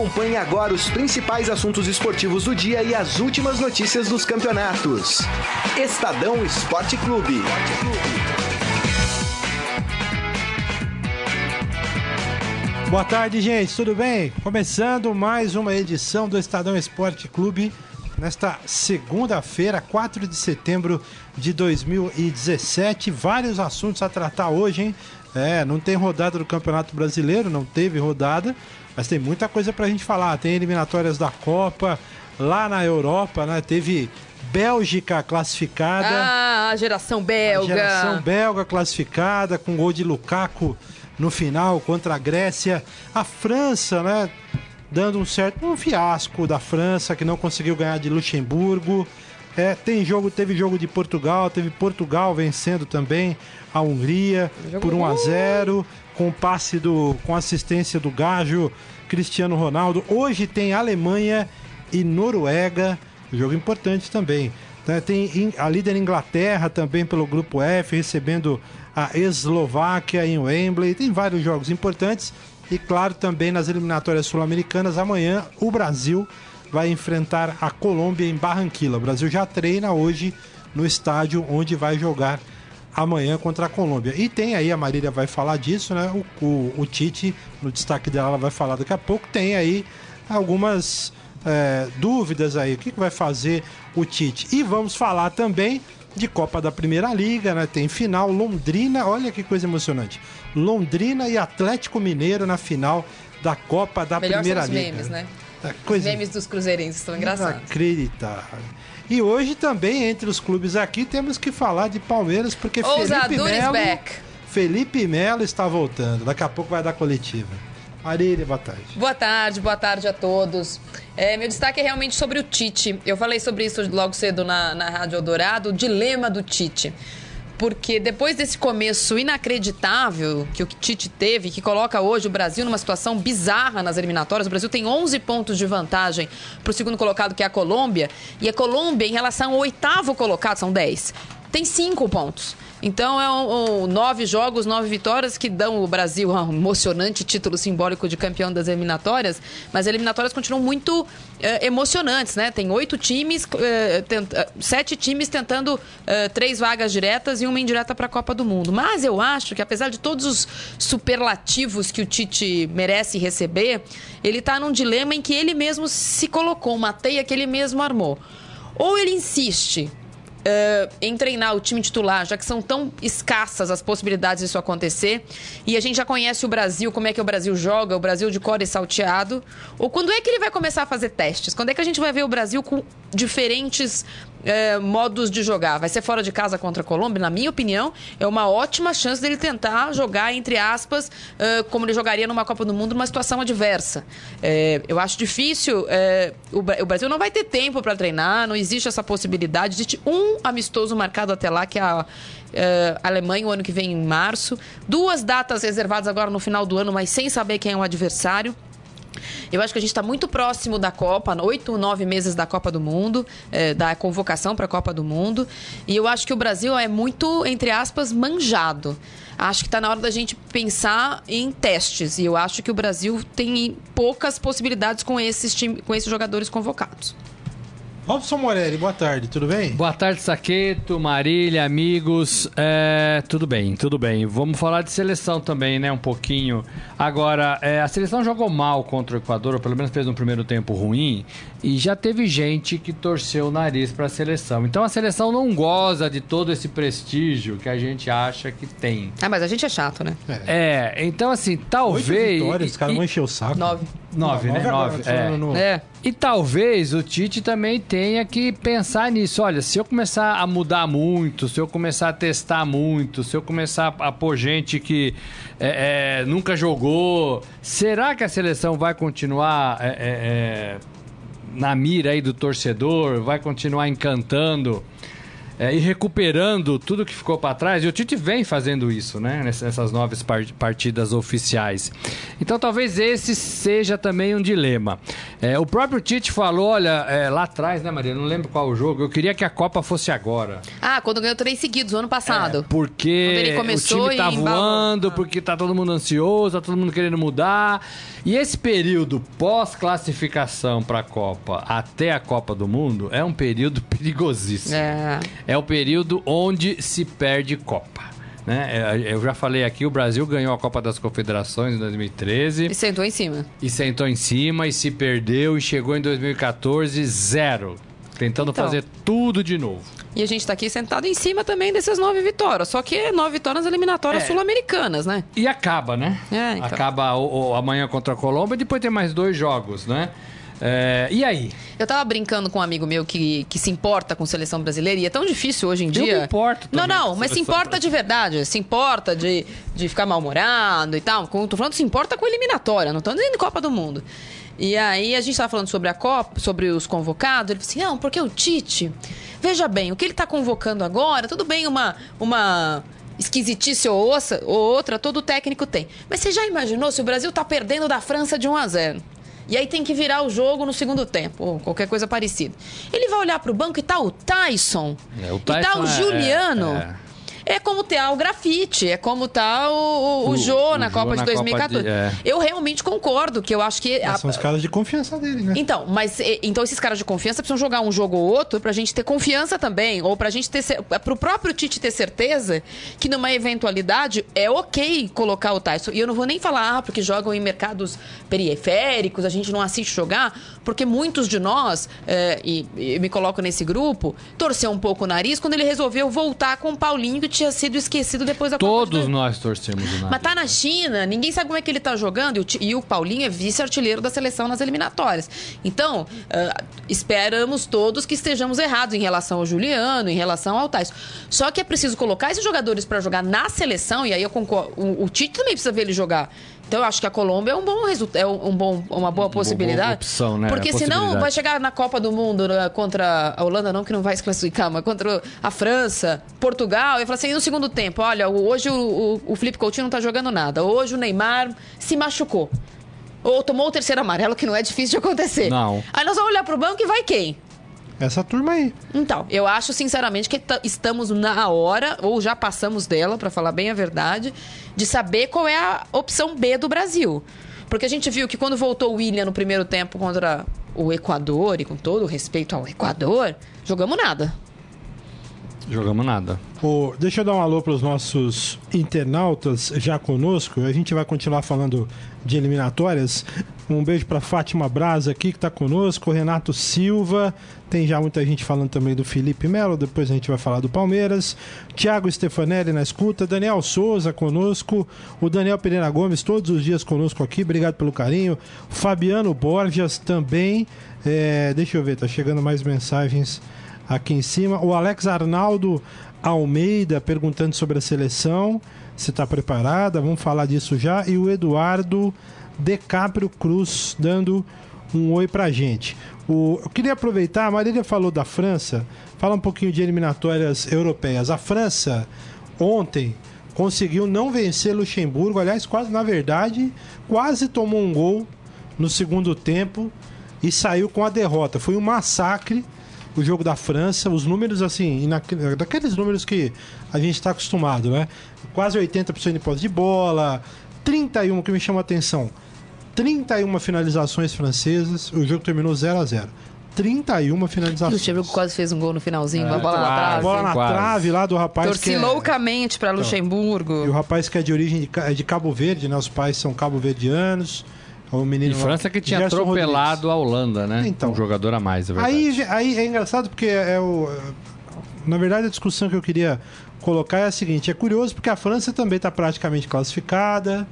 Acompanhe agora os principais assuntos esportivos do dia e as últimas notícias dos campeonatos. Estadão Esporte Clube. Boa tarde, gente. Tudo bem? Começando mais uma edição do Estadão Esporte Clube nesta segunda-feira, 4 de setembro de 2017. Vários assuntos a tratar hoje, hein? É, não tem rodada do Campeonato Brasileiro, não teve rodada, mas tem muita coisa pra gente falar. Tem eliminatórias da Copa, lá na Europa, né? Teve Bélgica classificada. Ah, a geração belga. A geração belga classificada, com gol de Lukaku no final contra a Grécia. A França, né? Dando um certo um fiasco da França, que não conseguiu ganhar de Luxemburgo. É, tem jogo, teve jogo de Portugal, teve Portugal vencendo também a Hungria por 1 a 0 com passe do com assistência do Gajo, Cristiano Ronaldo. Hoje tem Alemanha e Noruega, jogo importante também. Né, tem a líder Inglaterra também pelo grupo F recebendo a Eslováquia em Wembley. Tem vários jogos importantes e claro também nas eliminatórias sul-americanas amanhã o Brasil vai enfrentar a Colômbia em Barranquilla. O Brasil já treina hoje no estádio onde vai jogar amanhã contra a Colômbia. E tem aí, a Marília vai falar disso, né? O, o, o Tite, no destaque dela, ela vai falar daqui a pouco. Tem aí algumas é, dúvidas aí. O que, que vai fazer o Tite? E vamos falar também de Copa da Primeira Liga, né? Tem final Londrina, olha que coisa emocionante. Londrina e Atlético Mineiro na final da Copa da Melhor Primeira são os Liga. memes, né? É, coisa Os memes dos cruzeirenses estão engraçados. Inacreditável. E hoje também, entre os clubes aqui, temos que falar de Palmeiras, porque Felipe Melo, back. Felipe Melo está voltando. Daqui a pouco vai dar coletiva. Marília, boa tarde. Boa tarde, boa tarde a todos. É, meu destaque é realmente sobre o Tite. Eu falei sobre isso logo cedo na, na Rádio Eldorado, o dilema do Tite. Porque depois desse começo inacreditável que o Tite teve, que coloca hoje o Brasil numa situação bizarra nas eliminatórias, o Brasil tem 11 pontos de vantagem para o segundo colocado, que é a Colômbia, e a Colômbia, em relação ao oitavo colocado, são 10, tem 5 pontos. Então é um, um, nove jogos, nove vitórias que dão o Brasil um emocionante título simbólico de campeão das eliminatórias, mas as eliminatórias continuam muito eh, emocionantes, né? Tem oito times, eh, sete times tentando três vagas diretas e uma indireta para a Copa do Mundo. Mas eu acho que apesar de todos os superlativos que o Tite merece receber, ele está num dilema em que ele mesmo se colocou, uma teia que ele mesmo armou. Ou ele insiste Uh, em treinar o time titular, já que são tão escassas as possibilidades disso acontecer. E a gente já conhece o Brasil, como é que o Brasil joga, o Brasil de core salteado. Ou quando é que ele vai começar a fazer testes? Quando é que a gente vai ver o Brasil com diferentes uh, modos de jogar? Vai ser fora de casa contra a Colômbia? Na minha opinião, é uma ótima chance dele tentar jogar, entre aspas, uh, como ele jogaria numa Copa do Mundo, numa situação adversa. eu acho difícil. o Brasil não vai ter tempo para treinar, não existe essa possibilidade. Existe um amistoso marcado até lá, que é a uh, Alemanha, o ano que vem em março. Duas datas reservadas agora no final do ano, mas sem saber quem é o adversário. Eu acho que a gente está muito próximo da Copa, oito, nove meses da Copa do Mundo, eh, da convocação para a Copa do Mundo. E eu acho que o Brasil é muito, entre aspas, manjado. Acho que está na hora da gente pensar em testes. E eu acho que o Brasil tem poucas possibilidades com esses, time, com esses jogadores convocados. Robson Morelli, boa tarde, tudo bem? Boa tarde, Saqueto, Marília, amigos. É, tudo bem, tudo bem. Vamos falar de seleção também, né? Um pouquinho. Agora, é, a seleção jogou mal contra o Equador, ou pelo menos fez um primeiro tempo ruim, e já teve gente que torceu o nariz para a seleção. Então a seleção não goza de todo esse prestígio que a gente acha que tem. Ah, mas a gente é chato, né? É, é então assim, talvez. Oito vitórias, os caras vão encher o saco. Nove. Nove, Não, né? Nove. só É. no- É. E talvez o Tite também tenha que pensar nisso. Olha, se eu começar a mudar muito, se eu começar a testar muito, se eu começar a pôr gente que é, é, nunca jogou, será que a seleção vai continuar é, é, é, na mira aí do torcedor? Vai continuar encantando? É, e recuperando tudo que ficou para trás. E o Tite vem fazendo isso, né? Ness- Nessas nove par- partidas oficiais. Então talvez esse seja também um dilema. É, o próprio Tite falou, olha, é, lá atrás, né, Maria? Não lembro qual o jogo. Eu queria que a Copa fosse agora. Ah, quando ganhou três seguidos, ano passado. É, porque o time tá e embalou. voando, Ah. porque tá todo mundo ansioso, tá todo mundo querendo mudar. E esse período pós-classificação pra Copa até a Copa do Mundo é um período perigosíssimo. É. É o período onde se perde Copa. Né? É, Eu já falei aqui, o Brasil ganhou a Copa das Confederações em 2013 E sentou em cima. e sentou em cima e se perdeu e chegou em 2014 zero. Tentando Então. fazer tudo de novo. E a gente tá aqui sentado em cima também dessas nove vitórias. Só que nove vitórias eliminatórias É. sul-americanas, né? E acaba, né? É, então. Acaba o, o- amanhã contra a Colômbia e depois tem mais dois jogos, né? É, e aí? Eu tava brincando com um amigo meu que, que se importa com seleção brasileira e é tão difícil hoje em dia. me importo Não, não, mas se importa de verdade. Se importa de, de ficar mal-humorado e tal. Tô falando se importa com eliminatória, não tô dizendo Copa do Mundo. E aí a gente tava falando sobre a Copa, sobre os convocados. Ele disse assim: não, porque o Tite. Veja bem, o que ele tá convocando agora, tudo bem, uma. uma esquisitice ou, ouça, ou outra, todo técnico tem. Mas você já imaginou se o Brasil tá perdendo da França de 1 a 0 e aí tem que virar o jogo no segundo tempo, ou qualquer coisa parecida. Ele vai olhar pro banco e tá o Tyson, É, o e tá Tyson o é- Juliano. é, É, como tá o grafite, é como tá o, o, o O- Jô o na Jô Copa de na Copa 2014. de- é. Eu realmente concordo que eu acho que. a- São os caras de confiança dele, né? então, mas e- então esses caras de confiança precisam jogar um jogo ou outro pra gente ter confiança também, ou pra gente ter pro próprio Tite ter certeza que numa eventualidade é OK colocar o Tyson. E eu não vou nem falar ah, porque jogam em mercados periféricos, a gente não assiste jogar, porque muitos de nós, é, e, e me coloco nesse grupo, torceu um pouco o nariz quando ele resolveu voltar com o Paulinho que tinha sido esquecido depois da de Todos nós torcemos o mas tá na China, ninguém sabe como é que ele tá jogando e o, e o Paulinho é vice-artilheiro da seleção nas eliminatórias. Então, ah, esperamos todos que estejamos errados em relação ao Juliano, em relação ao Tais. Só que é preciso colocar esses jogadores pra jogar na seleção, e aí eu concordo. O, o Tite também precisa ver ele jogar. Então eu acho que a Colômbia é um bom resultado, é um bom, uma boa possibilidade. opção, né? Porque senão vai chegar na Copa do Mundo né, contra a Holanda, não, que não vai se classificar, mas contra a França, Portugal, e falar assim, no segundo tempo, olha, hoje o, o, o Felipe Coutinho não tá jogando nada. Hoje o Neymar se machucou. Ou tomou o terceiro amarelo, que não é difícil de acontecer. Não. Aí nós vamos olhar pro banco e vai quem? Essa turma aí. Então, eu acho sinceramente que ta- estamos na hora, ou já passamos dela, pra falar bem a verdade, de saber qual é a opção B do Brasil. Porque a gente viu que quando voltou o William no primeiro tempo contra o Equador, e com todo o respeito ao Equador, jogamos nada. Jogamos nada. Ô, deixa eu dar um alô para os nossos internautas já conosco. A gente vai continuar falando de eliminatórias. Um beijo para Fátima Braza aqui que está conosco, Renato Silva. Tem já muita gente falando também do Felipe Melo. Depois a gente vai falar do Palmeiras. Thiago Stefanelli na escuta. Daniel Souza conosco. O Daniel Pereira Gomes todos os dias conosco aqui. Obrigado pelo carinho. Fabiano Borges também. É, deixa eu ver, tá chegando mais mensagens aqui em cima. O Alex Arnaldo Almeida perguntando sobre a seleção. Se está preparada? Vamos falar disso já. E o Eduardo Decaprio Cruz dando um oi pra gente. O, eu queria aproveitar, a Marília falou da França, fala um pouquinho de eliminatórias europeias. A França, ontem, conseguiu não vencer Luxemburgo, aliás, quase, na verdade, quase tomou um gol no segundo tempo e saiu com a derrota. Foi um massacre o jogo da França, os números assim, daqueles números que a gente está acostumado, né? Quase 80% de posse de bola, 31 que me chama a atenção. 31 finalizações francesas, o jogo terminou 0 a 0. 31 O finalizações. Luxemburgo quase fez um gol no finalzinho, É, uma bola na quase. A trave. bola na Quase. trave lá do rapaz Torci que é, loucamente pra E o Luxemburgo. rapaz que é de origem de, é de Cabo Verde, né? Os pais são cabo-verdianos. O menino E França que tinha Gerson atropelado a Holanda, né? Então. um jogador a mais, é verdade. Aí, aí é engraçado porque é o. Na verdade, a discussão que eu queria colocar é a seguinte: é curioso porque a França também está praticamente classificada.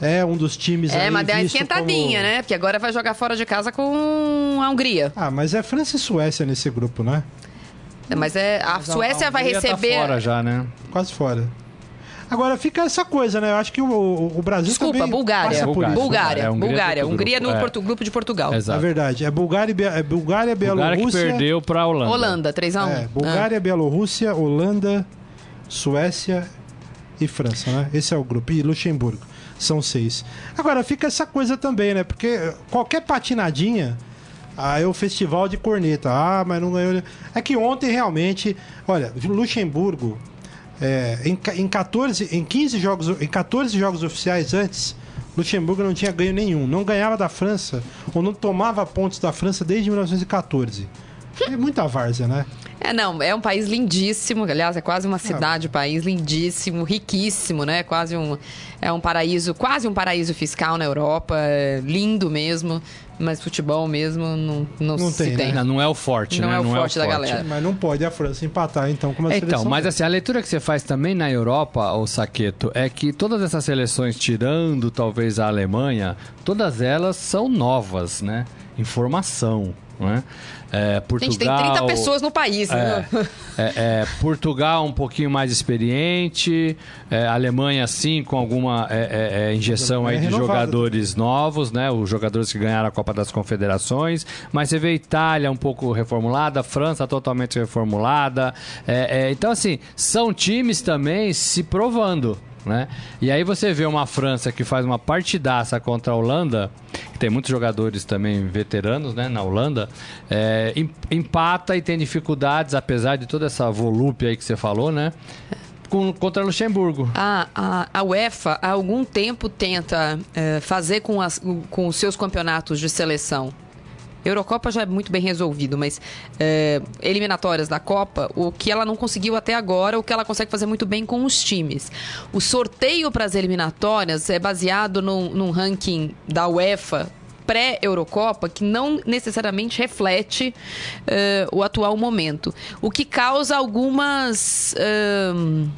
É um dos times É, aí mas deu uma esquentadinha, como- né? Porque agora vai jogar fora de casa com a Hungria. Ah, mas é França e Suécia nesse grupo, né? Mas é a Mas Suécia a vai tá receber. fora já, né? Quase fora. Agora fica essa coisa, né? Eu acho que o, o- Brasil Desculpa, também Bulgária. passa por Bulgária. isso. Bulgária. É, a Hungria Bulgária. tá outro Hungria grupo. no É. Grupo de Portugal. É Exato. verdade. É Bulgária, é Bulgária, Bulgária que Bielorrússia. perdeu pra Holanda. Holanda, 3x1. É, Bulgária, Bielorrússia, Holanda, Suécia e França, né? Esse é o grupo. E Luxemburgo. São seis. Agora, fica essa coisa também, né? Porque qualquer patinadinha. Ah, é o festival de corneta. Ah, mas não ganhou. É que ontem realmente. Olha, Luxemburgo. É, em, em 14, em 15 jogos, em 14 jogos oficiais antes, Luxemburgo não tinha ganho nenhum. Não ganhava da França, ou não tomava pontos da França desde 1914. É muita várzea, né? É, não, é um país lindíssimo, aliás, é quase uma cidade, um país lindíssimo, riquíssimo, né? Quase um é um paraíso, quase um paraíso fiscal na Europa, é lindo mesmo, mas futebol mesmo não, não, Não se tem, tem. né? Não, não é o forte, Não né? é o forte da galera. Mas não pode a França empatar, então, com uma Então, seleção. mas assim, a leitura que você faz também na Europa, o Saqueto, é que todas essas seleções, tirando talvez a Alemanha, todas elas são novas, né? Informação, né? É, Portugal, Gente, tem 30 pessoas no país, É, né? é, é, Portugal um pouquinho mais experiente, é, Alemanha sim com alguma é, é, injeção aí de jogadores novos, né? Os jogadores que ganharam a Copa das Confederações, mas você vê Itália um pouco reformulada, França totalmente reformulada, É, é, então assim são times também se provando. Né? E aí você vê uma França que faz uma partidaça contra a Holanda, que tem muitos jogadores também veteranos né, na Holanda, é, em- empata e tem dificuldades, apesar de toda essa volúpia aí que você falou, né? com- contra Luxemburgo. A, a, a UEFA há algum tempo tenta eh, fazer com, com os seus campeonatos de seleção. Eurocopa já é muito bem resolvido, mas eh, eliminatórias da Copa, o que ela não conseguiu até agora, o que ela consegue fazer muito bem com os times. O sorteio para as eliminatórias é baseado num, num ranking da UEFA pré-Eurocopa que não necessariamente reflete eh, o atual momento. O que causa algumas. ahn,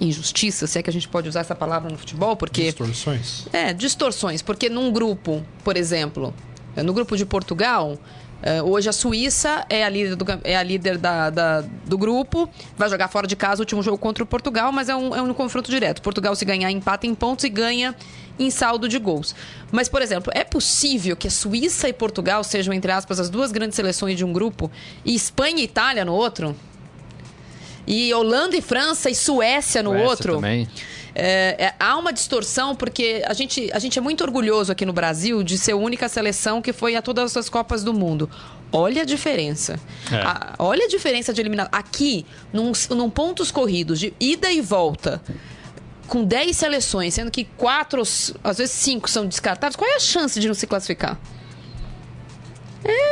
injustiças, se é que a gente pode usar essa palavra no futebol, porque Distorções. é, distorções, porque num grupo, por exemplo, eh, no grupo de Portugal, eh, hoje a Suíça é a líder, do, é a líder da, da- do grupo, vai jogar fora de casa o último jogo contra o Portugal, mas é um, é um confronto direto. Portugal, se ganhar, empata em pontos e ganha em saldo de gols. Mas, por exemplo, é possível que a Suíça e Portugal sejam, entre aspas, as duas grandes seleções de um grupo e Espanha e Itália no outro? E Holanda e França e Suécia no Suécia outro? também. É, é, há uma distorção porque a gente, a gente é muito orgulhoso aqui no Brasil de ser a única seleção que foi a todas as Copas do Mundo. Olha a diferença. É. A- olha a diferença de eliminação. Aqui, num, num pontos corridos de ida e volta, com 10 seleções, sendo que quatro, às vezes cinco são descartados, qual é a chance de não se classificar?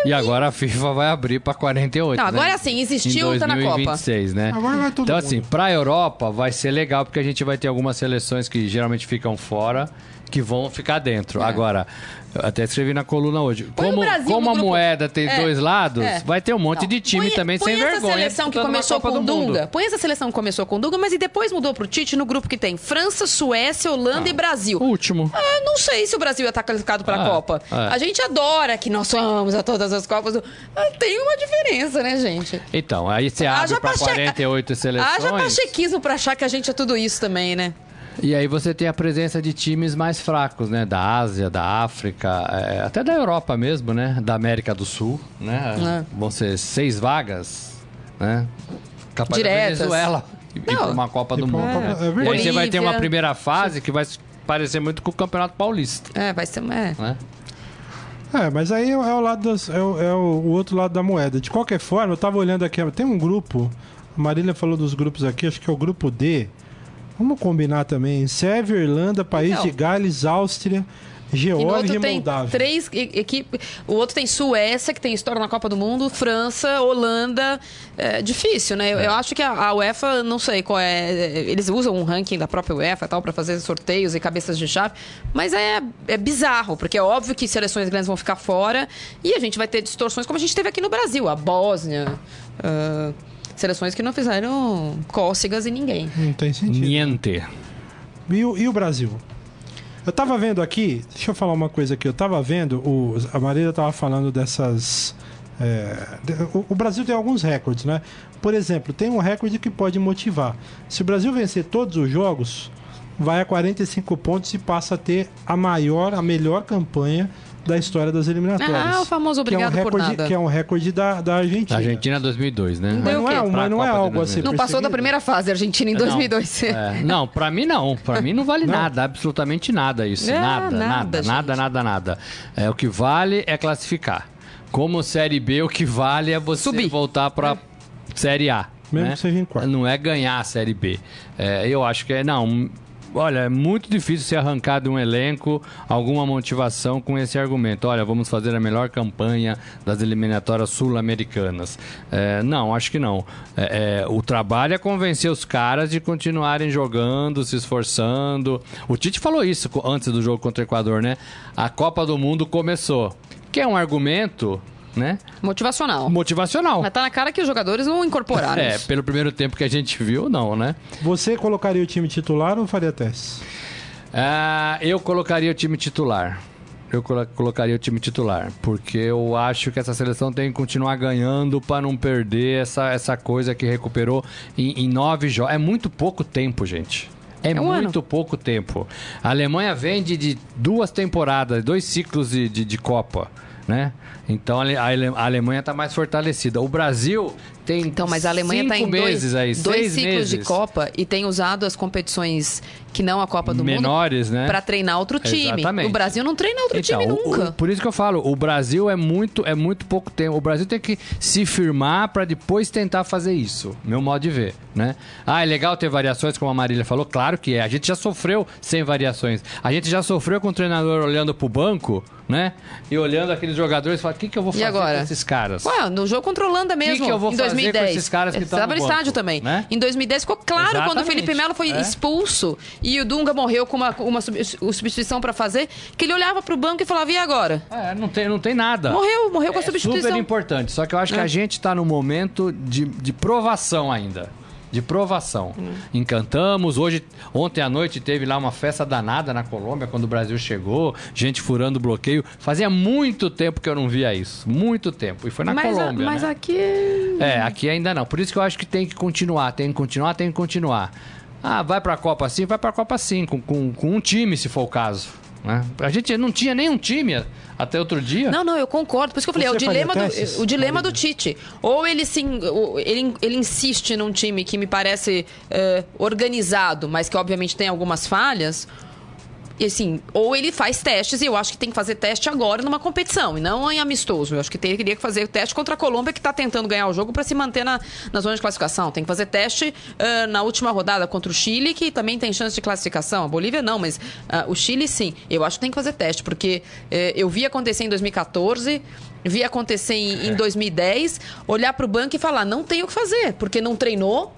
E agora a FIFA vai abrir para 48. Não, né? agora sim, existiu, em tá na Copa. 2026, né? Agora vai todo então, mundo. assim, pra Europa vai ser legal, porque a gente vai ter algumas seleções que geralmente ficam fora, que vão ficar dentro. Agora, eu até escrevi na coluna hoje. Põe como como a grupo- moeda tem É, dois lados, é. vai ter um monte Não, de time põe- também põe sem essa vergonha. seleção que uma começou com. Dunga. Põe essa seleção que começou com Dunga, mas e depois mudou pro Tite no grupo que tem França, Suécia, Holanda e Brasil. Último. Ah, não sei se o Brasil ia estar qualificado para a Ah, Copa. é. A gente adora que nós somos a todas as Copas. do- Ah, tem uma diferença, né, gente? Então, aí você abre para pache- 48 seleções. Haja pachequismo para achar que a gente é tudo isso também, né? E aí você tem a presença de times mais fracos, né? Da Ásia, da África, é, até da Europa mesmo, né? Da América do Sul, né? É. Vão ser seis vagas, né? Capaz Diretas. Venezuela Não. para uma Copa Ir do Mundo. Copa- é e verdade. aí você vai ter uma primeira fase que vai parecer muito com o Campeonato Paulista, É, vai ser. É. né? É, mas aí é o lado das- é, o, é o outro lado da moeda. De qualquer forma, eu tava olhando aqui, tem um grupo, a Marília falou dos grupos aqui, acho que é o grupo D. Vamos combinar também. Sérvia, Irlanda, País de Gales, Áustria, E Geórgia outro e tem Moldávia. três equipes. O outro tem Suécia, que tem história na Copa do Mundo, França, Holanda. É difícil, né? Eu, eu acho que a, a UEFA, não sei qual é. Eles usam um ranking da própria UEFA e tal para fazer sorteios e cabeças de chave. Mas é, é bizarro, porque é óbvio que seleções grandes vão ficar fora e a gente vai ter distorções como a gente teve aqui no Brasil. A Bósnia. ah, seleções que não fizeram cócegas em ninguém. Não tem sentido. Niente. E o, e o Brasil? Eu tava vendo aqui, deixa eu falar uma coisa aqui. Eu tava vendo, o, a Marília tava falando dessas. é, de- o, o Brasil tem alguns recordes, né? Por exemplo, tem um recorde que pode motivar. Se o Brasil vencer todos os jogos, vai a 45 pontos e passa a ter a maior, a melhor campanha da história das eliminatórias. Ah, o famoso obrigado que é um por recorde, nada. Que é um recorde da, da Argentina. Argentina 2002, né? Mas Deu não é, mas não é algo assim. Não passou da primeira fase, a Argentina em 2002. Não, é, não pra mim não. Pra mim não vale Não? nada, absolutamente nada isso. É, nada, nada, nada, nada, nada, nada. É, o que vale é classificar. Como Série B, o que vale é você Subir. voltar pra Série A. Mesmo né? que seja em quarto. Não é ganhar a Série B. É, eu acho que é. Não. Olha, é muito difícil ser arrancado de um elenco alguma motivação com esse argumento. Olha, vamos fazer a melhor campanha das eliminatórias sul-americanas. É, não, acho que não. É, é, o trabalho é convencer os caras de continuarem jogando, se esforçando. O Tite falou isso antes do jogo contra o Equador, né? A Copa do Mundo começou. Que é um argumento, né? Motivacional. Motivacional. Mas tá na cara que os jogadores não incorporaram É, isso. pelo primeiro tempo que a gente viu, não, né? Você colocaria o time titular ou faria teste? Ah, eu colocaria o time titular. Eu colo- colocaria o time titular, porque eu acho que essa seleção tem que continuar ganhando para não perder essa, essa coisa que recuperou em, em nove jogos. É muito pouco tempo, gente. É, É um muito pouco tempo. A Alemanha vem de, de duas temporadas, dois ciclos de, de, de Copa, né? Então a, Ale- a Ale- a Alemanha está mais fortalecida. O Brasil tem Então, mas a Alemanha cinco tá em meses dois, aí, dois ciclos meses. de Copa e tem usado as competições que não a Copa do Menores, Mundo né? pra treinar outro time. Exatamente. O Brasil não treina outro time Então, o- nunca. o- por isso que eu falo, o Brasil é muito, é muito pouco tempo. O Brasil tem que se firmar para depois tentar fazer isso. Meu modo de ver, né? Ah, é legal ter variações, como a Marília falou. Claro que é. A gente já sofreu sem variações. A gente já sofreu com o treinador olhando pro banco, né? E olhando aqueles jogadores e falando: o que, que eu vou fazer com esses caras? Ué, no jogo contra a Holanda mesmo, que eu vou em fazer com 2010. esses caras que Estava no estádio também. né? Em 2010 ficou claro quando o Exatamente. Felipe Melo foi É. expulso e o Dunga morreu com uma, uma sub- substituição pra fazer, que ele olhava pro banco e falava, e agora? É, não tem, não tem nada. Morreu, morreu com a é substituição. super importante. Só que eu acho que É. a gente tá no momento de, de provação ainda. De provação. Hum. Encantamos. Hoje, ontem à noite, teve lá uma festa danada na Colômbia, quando o Brasil chegou, gente furando o bloqueio. Fazia muito tempo que eu não via isso. Muito tempo. E foi na mas a- Colômbia. mas né? aqui... É, aqui ainda não. Por isso que eu acho que tem que continuar, tem que continuar, tem que continuar. Ah, vai pra Copa assim, vai pra Copa sim, com, com, com um time, se for o caso. Né? A gente não tinha nenhum time até outro dia. Não, não, eu concordo. Por isso que eu falei, é o Você faria dilema, testes, do, o dilema do Tite. Ou ele, se, o- ele, ele insiste num time que me parece é, organizado, mas que obviamente tem algumas falhas. E assim, ou ele faz testes, e eu acho que tem que fazer teste agora numa competição, e não em amistoso. Eu acho que teria que fazer teste contra a Colômbia, que está tentando ganhar o jogo para se manter na, na zona de classificação. Tem que fazer teste ah, na última rodada contra o Chile, que também tem chance de classificação. A Bolívia não, mas ah, o Chile sim. Eu acho que tem que fazer teste, porque eh, eu vi acontecer em 2014. Vi acontecer em, em 2010, olhar para o banco e falar: não tem o que fazer, porque não treinou,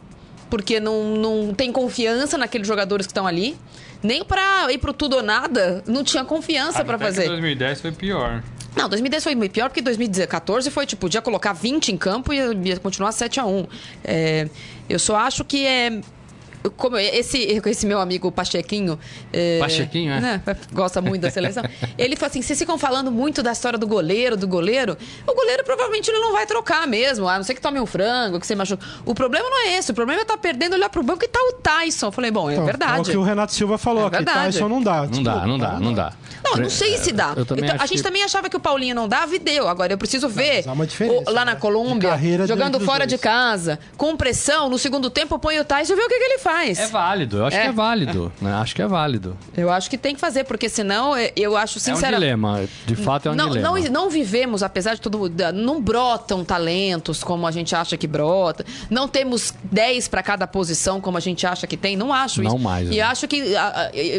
porque não, não tem confiança naqueles jogadores que estão ali. Nem pra ir pro tudo ou nada, não tinha confiança pra fazer. 2010 foi pior. Não, 2010 foi muito pior, porque 2014 foi, tipo, podia colocar 20 em campo e ia, ia continuar 7 a 1 É, Eu só acho que é. Como esse, esse meu amigo Pachequinho. é, Pachequinho, é? né, gosta muito da seleção. ele falou assim: vocês ficam falando muito da história do goleiro, do goleiro. O goleiro provavelmente ele não vai trocar mesmo, a não ser que tome um frango, que você machuca. O problema não é esse, o problema é estar perdendo, olhar pro banco e tá o Tyson. Eu falei, bom, é Então, É verdade. o que o Renato Silva falou É aqui. verdade. Tyson não dá. Não dá, não dá, não dá. Não, não sei se dá. Eu Então, a gente que- também achava que o Paulinho não dava e deu. Agora eu preciso ver mas há uma diferença, o- lá né? na De Colômbia, jogando fora dois. de casa, com pressão, no segundo tempo põe o Tyson e vê o que, que ele faz. É válido, eu acho É. que é válido. né? Acho que é válido. Eu acho que tem que fazer, porque senão é, eu acho É um dilema. De fato, é um não, dilema. não, não vivemos, apesar de tudo, não brotam talentos como a gente acha que brota. Não temos 10 para cada posição como a gente acha que tem. Não acho Não isso. mais, E né? acho que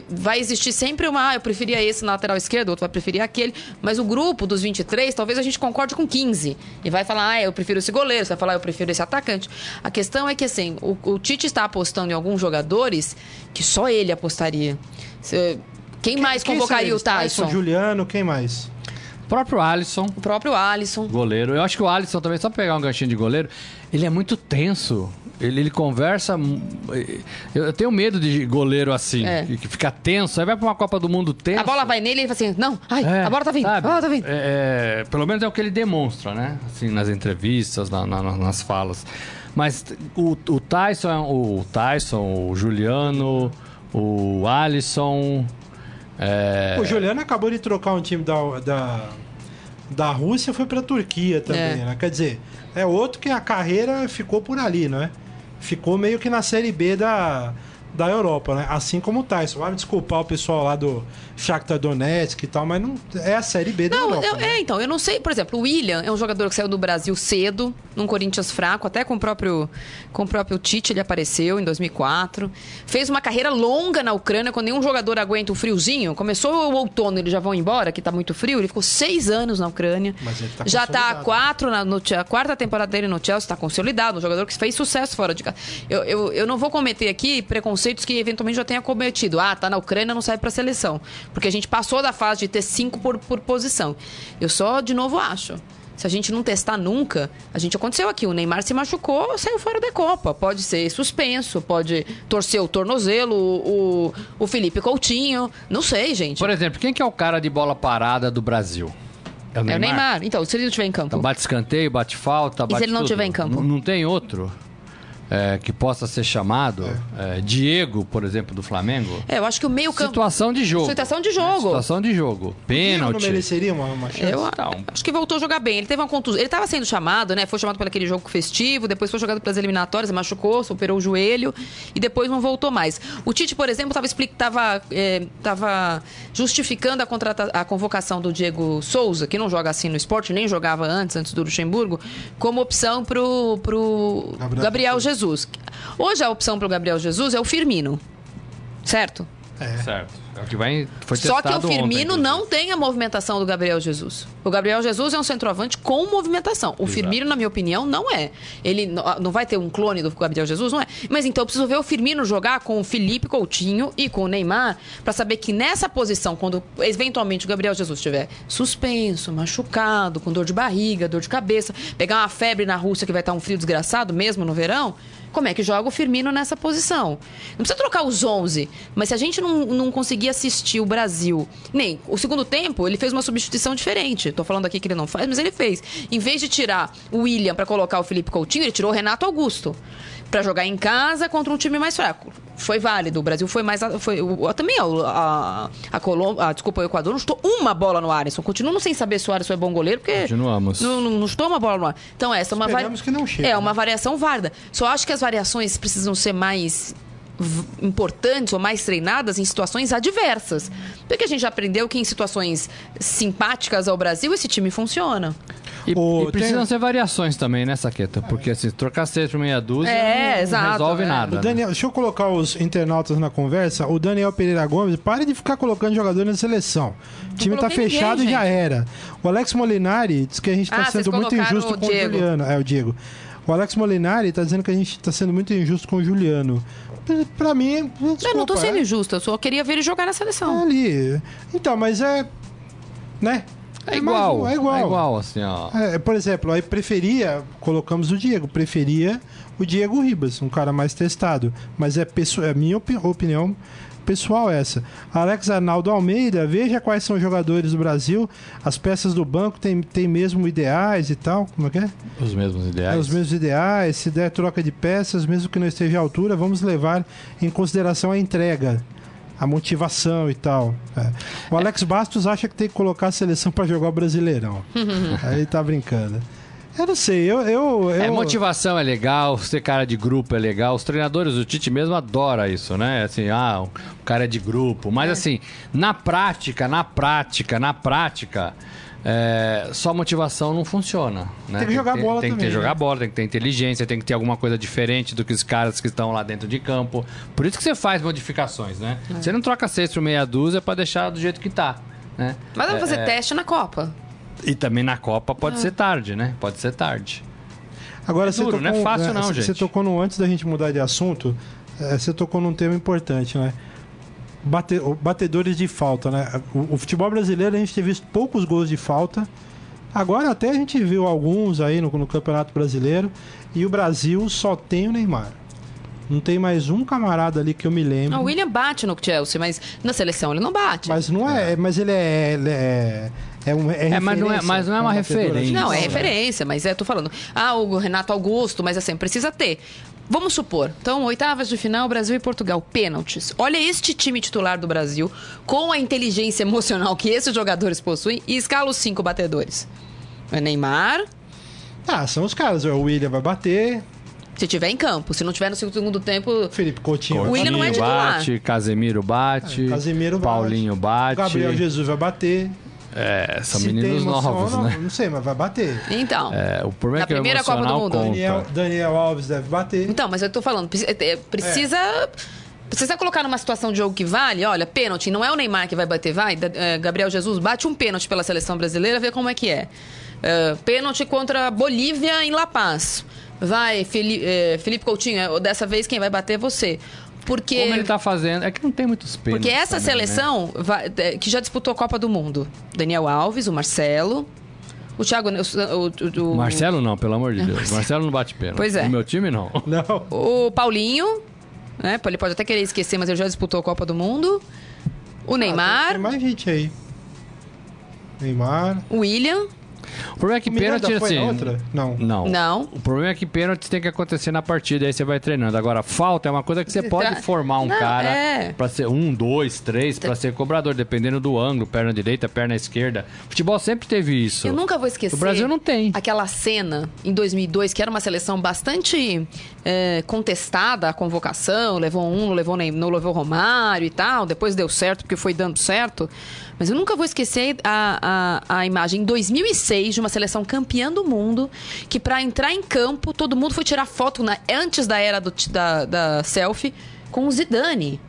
vai existir sempre uma. Ah, eu preferia esse na lateral esquerda, outro vai preferir aquele. Mas o grupo dos 23, talvez a gente concorde com 15. E vai falar, ah, eu prefiro esse goleiro. Você vai falar, eu prefiro esse atacante. A questão é que, assim, o, o Tite está apostando em alguns jogadores que só ele apostaria. Se- Quem, mais Quem convocaria são o eles? Tyson? Juliano, quem mais? O próprio Alisson, O próprio Alisson. goleiro. Eu acho que o Alisson também, só pra pegar um ganchinho de goleiro, ele é muito tenso. Ele, ele conversa. Eu, tenho medo de goleiro assim, É. que fica tenso. Aí vai pra uma Copa do Mundo tenso. A bola vai nele e ele fala assim: não, ai, É, a bola tá vindo, a bola tá vindo. É, é, pelo menos é o que ele demonstra, né? Assim, nas entrevistas, na- na- nas falas. Mas o, o Tyson, o Tyson, o Juliano, o Alisson. É, O Juliano acabou de trocar um time da, da, da Rússia foi pra Turquia também, É. né? Quer dizer, é outro que a carreira ficou por ali, não é? Ficou meio que na Série B da, da Europa, né? Assim como o Tyson. Vai me desculpar o pessoal lá do Shakhtar Donetsk e tal, mas não é a Série B da Não, Europa. eu- né? é, então, eu não sei, por exemplo, o William é um jogador que saiu do Brasil cedo, num Corinthians fraco, até com o próprio com o próprio Tite ele apareceu em 2004. Fez uma carreira longa na Ucrânia, quando nenhum jogador aguenta o friozinho. Começou o outono, eles já vão embora, que tá muito frio. Ele ficou seis anos na Ucrânia. Mas ele tá já tá consolidado. quatro na no, a quarta temporada dele no Chelsea, tá consolidado, um jogador que fez sucesso fora de casa. Eu, eu, eu não vou cometer aqui preconceitos que eventualmente já tenha cometido. Ah, tá na Ucrânia, não serve pra seleção. Porque a gente passou da fase de ter cinco por, por posição. Eu só, de novo, acho. Se a gente não testar nunca, a gente aconteceu aqui. O Neymar se machucou, saiu fora da Copa. Pode ser suspenso, pode torcer o tornozelo, o, o, o Felipe Coutinho. Não sei, gente. Por exemplo, quem que é o cara de bola parada do Brasil? É o Neymar. Então, se ele não estiver em campo. Então, bate escanteio, bate falta, bate ele não tiver em campo? N- Não tem outro é, que possa ser chamado? É, Diego, por exemplo, do Flamengo? É, eu acho que o meio campo. Situação de jogo. Situação de jogo. Situação de jogo. Não Pênalti. mereceria uma, uma chance? Eu Então. acho que voltou a jogar bem. Ele teve uma contusão. Ele estava sendo chamado, né? Foi chamado para aquele jogo festivo, depois foi jogado para as eliminatórias, machucou, superou o joelho e depois não voltou mais. O Tite, por exemplo, estava tava, é, tava justificando a, contrata- a convocação do Diego Souza, que não joga assim no esporte, nem jogava antes, antes do Luxemburgo, como opção pro, pro Gabriel Gabriel Jesus. Hoje a opção pro Gabriel Jesus é o Firmino. Certo? Certo. É o que vai, foi Só que o ontem, Firmino inclusive. não tem a movimentação do Gabriel Jesus. O Gabriel Jesus é um centroavante com movimentação. O Firmino, na minha opinião, não é. Ele n- não vai ter um clone do Gabriel Jesus, não é. Mas então eu preciso ver o Firmino jogar com o Felipe Coutinho e com o Neymar pra saber que nessa posição, quando eventualmente o Gabriel Jesus estiver suspenso, machucado, com dor de barriga, dor de cabeça, pegar uma febre na Rússia que vai estar um frio desgraçado mesmo no verão, como é que joga o Firmino nessa posição? Não precisa trocar os 11, mas se a gente não, não conseguir assistir o Brasil, nem o segundo tempo, ele fez uma substituição diferente. Tô falando aqui que ele não faz, mas ele fez. Em vez de tirar o William para colocar o Felipe Coutinho, ele tirou o Renato Augusto para jogar em casa contra um time mais fraco. Foi válido. O Brasil foi mais. Foi, também a, a, Colômbia. a- desculpa, o Equador não chutou uma bola no Alisson. Continuo sem saber se o Alisson é bom goleiro, porque. Continuamos. Não, não, não chutou uma bola no ar. Então, essa é uma não chegue, É né? uma variação válida. Só acho que as variações precisam ser mais importantes ou mais treinadas em situações adversas. Porque a gente já aprendeu que em situações simpáticas ao Brasil esse time funciona. E, O- e precisam tem- ser variações também, né, Saqueta? Porque assim, trocar seis por meia dúzia É, não, exato, resolve é. nada. O né? Daniel, deixa eu colocar os internautas na conversa. O Daniel Pereira Gomes, pare de ficar colocando jogador na seleção. O time tá fechado ninguém, e já era. O Alex Molinari diz que a gente tá Ah, sendo muito injusto o com o Diego. Juliano. É, o Diego. O Alex Molinari tá dizendo que a gente tá sendo muito injusto com o Juliano. Pra- mim, desculpa, eu não tô sendo é- injusta, eu só queria ver ele jogar na é seleção. ali. Então, mas é. Né? É igual, um, é igual. É igual, assim, ó. É, por exemplo, aí preferia, colocamos o Diego, preferia o Diego Ribas, um cara mais testado. Mas é, pesso- é minha opi- opinião pessoal essa. Alex Arnaldo Almeida, veja quais são os jogadores do Brasil. As peças do banco têm tem mesmo ideais e tal. Como é que é? Os mesmos É, ideais. os mesmos ideais. Se der troca de peças, mesmo que não esteja à altura, vamos levar em consideração a entrega. A motivação e tal. É. O Alex Bastos acha que tem que colocar a seleção para jogar o Brasileirão. Aí tá brincando. Eu não sei, eu. eu, eu É, motivação é legal, ser cara de grupo é legal. Os treinadores do Tite mesmo adoram isso, né? Assim, ah, o cara é de grupo. Mas assim, na prática, na prática, na prática, é, só motivação não funciona. Né? Tem que jogar ter- bola Tem que ter também, jogar né? bola, tem que ter inteligência, tem que ter alguma coisa diferente do que os caras que estão lá dentro de campo. Por isso que você faz modificações, né? É. Você não troca seis por meia dúzia pra deixar do jeito que tá. Né? Mas vamos É, fazer é, teste na Copa. E também na Copa pode ser tarde, né? Pode ser tarde. Agora É você duro, tocou, não é fácil não, Você gente. tocou no antes da gente mudar de assunto, é, você tocou num tema importante, né? Bate- batedores de falta, né? O, o futebol brasileiro a gente tem visto poucos gols de falta. Agora até a gente viu alguns aí no, no Campeonato Brasileiro e o Brasil só tem o Neymar. Não tem mais um camarada ali que eu me lembro. Ah, o William bate no Chelsea, mas na seleção ele não bate. Mas não é, mas ele é, ele é, é, um, é, É, mas não é- mas não é uma batedor de referência. Não, é referência, mas é, tô falando. Ah, o Renato Augusto, mas assim, precisa ter. Vamos supor, então, oitavas de final, Brasil e Portugal, pênaltis. Olha este time titular do Brasil, com a inteligência emocional que esses jogadores possuem, e escala os cinco batedores. É Neymar, Ah, são os caras. O William vai bater, se tiver em campo. Se não tiver no segundo tempo, Felipe Coutinho, O vai William não é bater, titular. bate, Casemiro bate, Casemiro bate, Paulinho bate. Gabriel Jesus vai bater. É, são Se meninos emoção, novos, não, né? Não sei, mas vai bater. então. É, o problema Na é que primeira Copa do Mundo. Daniel, Daniel Alves deve bater. Então, mas eu tô falando, preci- é, precisa. Precisa colocar numa situação de jogo que vale, olha, pênalti, não é o Neymar que vai bater, vai. É, Gabriel Jesus bate um pênalti pela seleção brasileira, vê como é que é. É, pênalti contra a Bolívia em La Paz. Vai, Feli- é, Felipe Coutinho, é, dessa vez quem vai bater é você. Porque. Como ele tá fazendo. É que não tem muitos pênaltis. Porque essa também, né? seleção vai- é, que já disputou a Copa do Mundo. Daniel Alves, o Marcelo, o Thiago. O, o- o- Marcelo não, pelo amor de Deus. Marcelo não bate pênalti. Pois é. O meu time não. Não. O Paulinho, né? Ele pode até querer esquecer, mas ele já disputou a Copa do Mundo. O Neymar, Tem mais gente aí. Neymar. o William. O problema é que O pênalti, foi assim. na outra? Não. Não. Não. O problema é que pênalti tem que acontecer na partida, aí você vai treinando. Agora, falta é uma coisa que você pode Tra- formar um Não, cara é. pra ser um, dois, três, pra ser cobrador, dependendo do ângulo, perna direita, perna esquerda. Futebol sempre teve isso. Eu nunca vou esquecer. O Brasil não tem. Aquela cena em 2002, que era uma seleção bastante é, contestada a convocação. Levou um, não levou, nem, não levou Romário e tal. Depois deu certo porque foi dando certo. Mas eu nunca vou esquecer a, a, a imagem em 2006 de uma seleção campeã do mundo que para entrar em campo todo mundo foi tirar foto na- antes da era do, da, da selfie com o Zidane.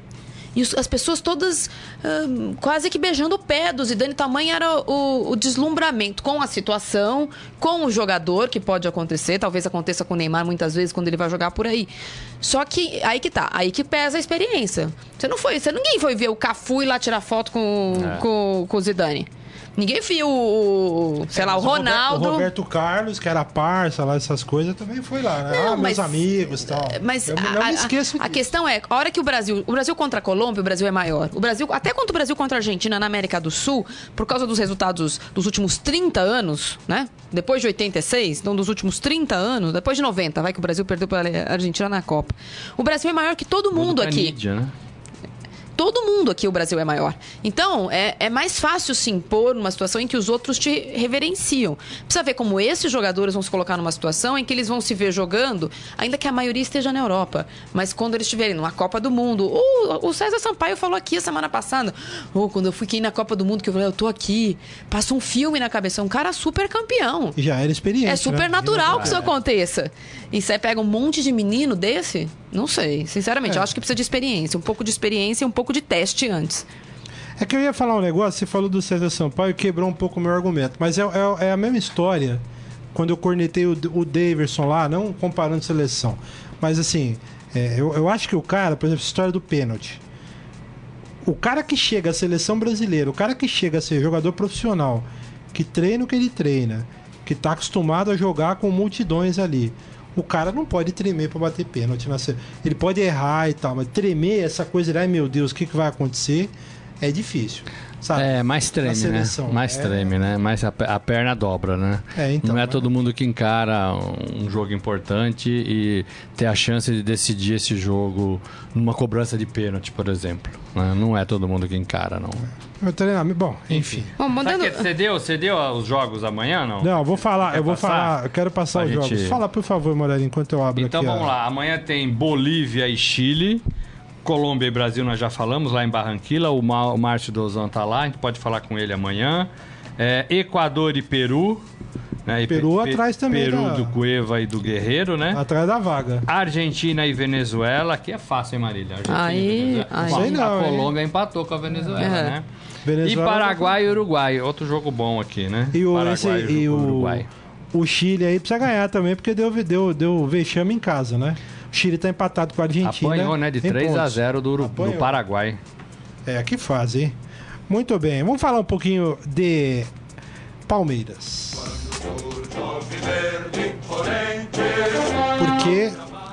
E as pessoas todas ahn, quase que beijando o pé do Zidane. Tamanho era o, o deslumbramento com a situação, com o jogador, que pode acontecer. Talvez aconteça com o Neymar muitas vezes quando ele vai jogar por aí. Só que aí que tá, aí que pesa a experiência. Você não foi, você, ninguém foi ver o Cafu ir lá tirar foto com, É. com, com o Zidane. Ninguém viu o, o- sei lá, o Ronaldo. O Roberto Carlos, que era parça lá, essas coisas, também foi lá, né? Não, ah, meus mas- amigos e tal. Mas eu a, não a- me esqueço a disso. questão é, a hora que o Brasil, o Brasil contra a Colômbia, o Brasil é maior. O Brasil, até contra o Brasil contra a Argentina na América do Sul, por causa dos resultados dos últimos 30 anos, né? Depois de 86, então dos últimos 30 anos, depois de 90, vai que o Brasil perdeu para a Argentina na Copa. O Brasil é maior que todo mundo É aqui. mídia, né? Todo mundo aqui, o Brasil é maior. Então, é, é mais fácil se impor numa situação em que os outros te reverenciam. Precisa ver como esses jogadores vão se colocar numa situação em que eles vão se ver jogando, ainda que a maioria esteja na Europa. Mas quando eles estiverem numa Copa do Mundo. O, o César Sampaio falou aqui a semana passada. Oh, quando eu fui aqui na Copa do Mundo, que eu falei, eu tô aqui. Passa um filme na cabeça. Um cara super campeão. Já era experiente. É super né? natural que isso É. aconteça. E você pega um monte de menino desse? Não sei. Sinceramente, É. eu acho que precisa de experiência. Um pouco de experiência e um pouco de teste antes. É que eu ia falar um negócio, você falou do César Sampaio e quebrou um pouco o meu argumento. Mas é, é- é a mesma história quando eu cornetei o, o Daverson lá, não comparando seleção. Mas assim, é, eu, eu acho que o cara, por exemplo, história do pênalti. O cara que chega à seleção brasileira, o cara que chega a ser jogador profissional, que treina o que ele treina, que tá acostumado a jogar com multidões ali. O cara não pode tremer pra bater pênalti. Na se- Ele pode errar e tal, mas tremer essa coisa ai meu Deus, o que, que vai acontecer? É difícil. Sabe? É, mais treme, né? Mais É. treme, né? Mais a, a perna dobra, né? É, então, Não é né? todo mundo que encara um jogo importante e ter a chance de decidir esse jogo numa cobrança de pênalti, por exemplo. né? Não é todo mundo que encara, não. Meu treinamento. Bom, enfim. Bom, mandando... Você deu, você deu os jogos amanhã, não? Não, eu vou falar, eu vou passar? falar, eu quero passar Pra os gente- jogos. Fala, por favor, Morelli, enquanto eu abro Então aqui. vamos a- lá. Amanhã tem Bolívia e Chile. Colômbia e Brasil nós já falamos, lá em Barranquilla. O, Ma- o Márcio Dozan tá lá, a gente pode falar com ele amanhã. É, Equador e Peru. Né? E Peru atrás também Peru da- do Cueva e do Guerreiro, né? Atrás da vaga. Argentina e Venezuela, que é fácil, hein, Marília? Argentina Aí- e aí. Bom, Sei não, a hein? Colômbia empatou com a Venezuela, É. né? Venezuela e Paraguai e Uruguai, outro jogo bom aqui, né? E o, Paraguai esse, e o, Uruguai. o Chile aí precisa ganhar também, porque deu, deu, deu vexame em casa, né? O Chile tá empatado com a Argentina. Apanhou, né? De em 3 a pontos. 0 do, Uru- do. Paraguai. É, que fase, hein? Muito bem, vamos falar um pouquinho de Palmeiras. Porque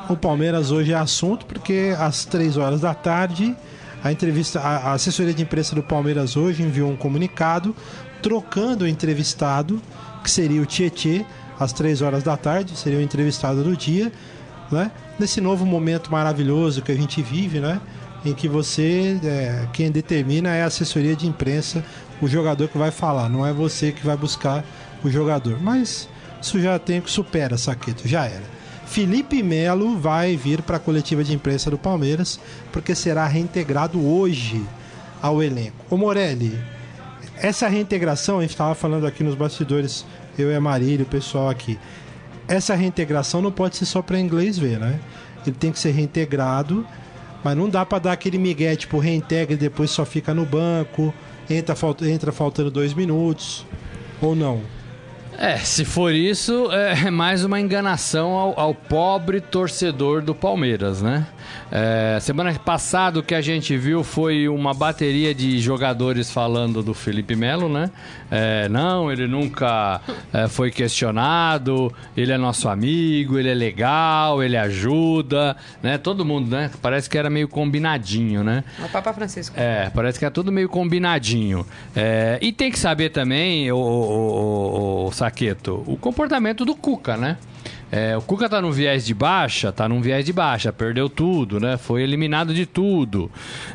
o Palmeiras hoje é assunto, porque às 3 horas da tarde, a entrevista, a, assessoria de imprensa do Palmeiras hoje enviou um comunicado trocando o entrevistado, que seria o Tietê, às 3 horas da tarde, seria o entrevistado do dia, né? Nesse novo momento maravilhoso que a gente vive, né? Em que você, é, quem determina é a assessoria de imprensa, o jogador que vai falar, não é você que vai buscar o jogador. Mas isso já tem que supera, Saqueto, já era. Felipe Melo vai vir para a coletiva de imprensa do Palmeiras, porque será reintegrado hoje ao elenco. Ô Morelli, essa reintegração, a gente estava falando aqui nos bastidores, eu e a Marília, o pessoal aqui. Essa reintegração não pode ser só para inglês ver, né? Ele tem que ser reintegrado, mas não dá para dar aquele migué, tipo, reintegra e depois só fica no banco, entra, entra faltando dois minutos, ou não. É, se for isso, é mais uma enganação ao, ao pobre torcedor do Palmeiras, né? É, semana passada o que a gente viu foi uma bateria de jogadores falando do Felipe Melo, né? É, não, ele nunca é, foi questionado, ele é nosso amigo, ele é legal, ele ajuda, né? Todo mundo, né? Parece que era meio combinadinho, né? O Papa Francisco. É, parece que é tudo meio combinadinho. É, e tem que saber também, o, o, o, o Saqueto, o comportamento do Cuca, né? É, o Cuca tá no viés de baixa, tá num viés de baixa, perdeu tudo, né? Foi eliminado de tudo.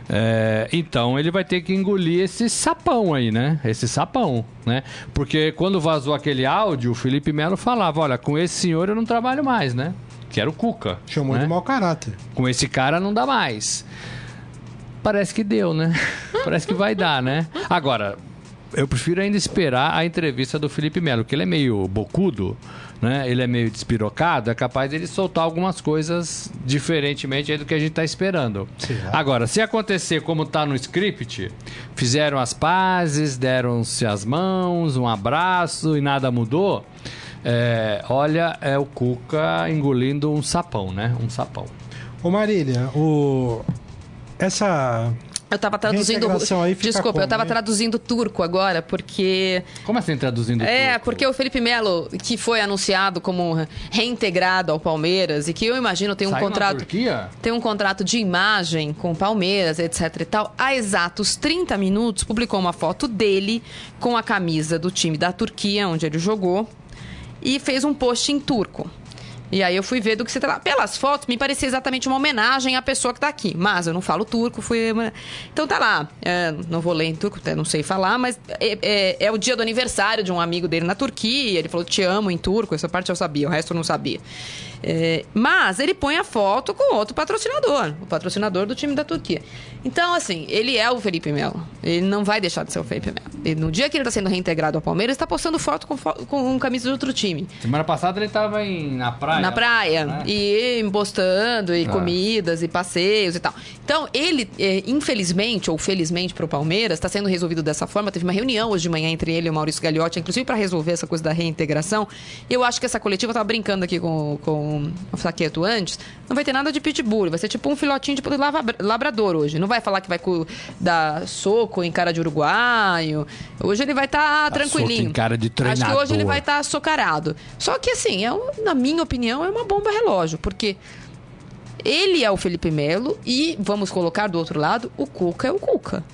É, então ele vai ter que engolir esse sapão aí, né? Esse sapão, né? Porque quando vazou aquele áudio, o Felipe Melo falava: olha, com esse senhor eu não trabalho mais, né? Que era o Cuca. Chamou né? de mau caráter. Com esse cara não dá mais. Parece que deu, né? Parece que vai dar, né? Agora, eu prefiro ainda esperar a entrevista do Felipe Melo, que ele é meio bocudo, né? Ele é meio despirocado, é capaz dele soltar algumas coisas diferentemente do que a gente está esperando. Sim. Agora, se acontecer como está no script, fizeram as pazes, deram-se as mãos, um abraço e nada mudou. É, olha, é o Cuca engolindo um sapão, né? Um sapão. Ô Marília, o... essa eu tava traduzindo. Desculpa, como, eu tava hein? traduzindo turco agora, porque. Como assim traduzindo É, turco? porque o Felipe Melo, que foi anunciado como reintegrado ao Palmeiras, e que eu imagino tem um Saiu contrato. Turquia? Tem um contrato de imagem com o Palmeiras, etc e tal. Há exatos 30 minutos, publicou uma foto dele com a camisa do time da Turquia, onde ele jogou, e fez um post em turco. E aí eu fui ver do que se trata. Pelas fotos, me parecia exatamente uma homenagem à pessoa que tá aqui. Mas eu não falo turco, fui. Então tá lá. É, não vou ler em turco, até não sei falar, mas é, é- é o dia do aniversário de um amigo dele na Turquia. Ele falou, te amo em turco, essa parte eu sabia, o resto eu não sabia. É, mas ele põe a foto com outro patrocinador, o patrocinador do time da Turquia. Então, assim, ele é o Felipe Melo. Ele não vai deixar de ser o Felipe Melo. No dia que ele tá sendo reintegrado ao Palmeiras, está postando foto com, com camisa de outro time. Semana passada ele tava em, na praia. Na praia. né? E postando, e Ah. comidas, e passeios e tal. Então, ele, é, infelizmente, ou felizmente para o Palmeiras, está sendo resolvido dessa forma. Teve uma reunião hoje de manhã entre ele e o Maurício Gagliotti, inclusive para resolver essa coisa da reintegração. Eu acho que essa coletiva, eu tava brincando aqui com, com o Saqueto antes, não vai ter nada de pitbull, vai ser tipo um filhotinho de labrador hoje. Não vai falar que vai dar soco em cara de uruguaio. Hoje ele vai estar Dá tranquilinho. soco em cara de Acho que hoje ele treinador. vai estar açucarado. Só que assim, é, um- na minha opinião, é uma bomba relógio, porque ele é o Felipe Melo e, vamos colocar do outro lado, o Cuca é o Cuca.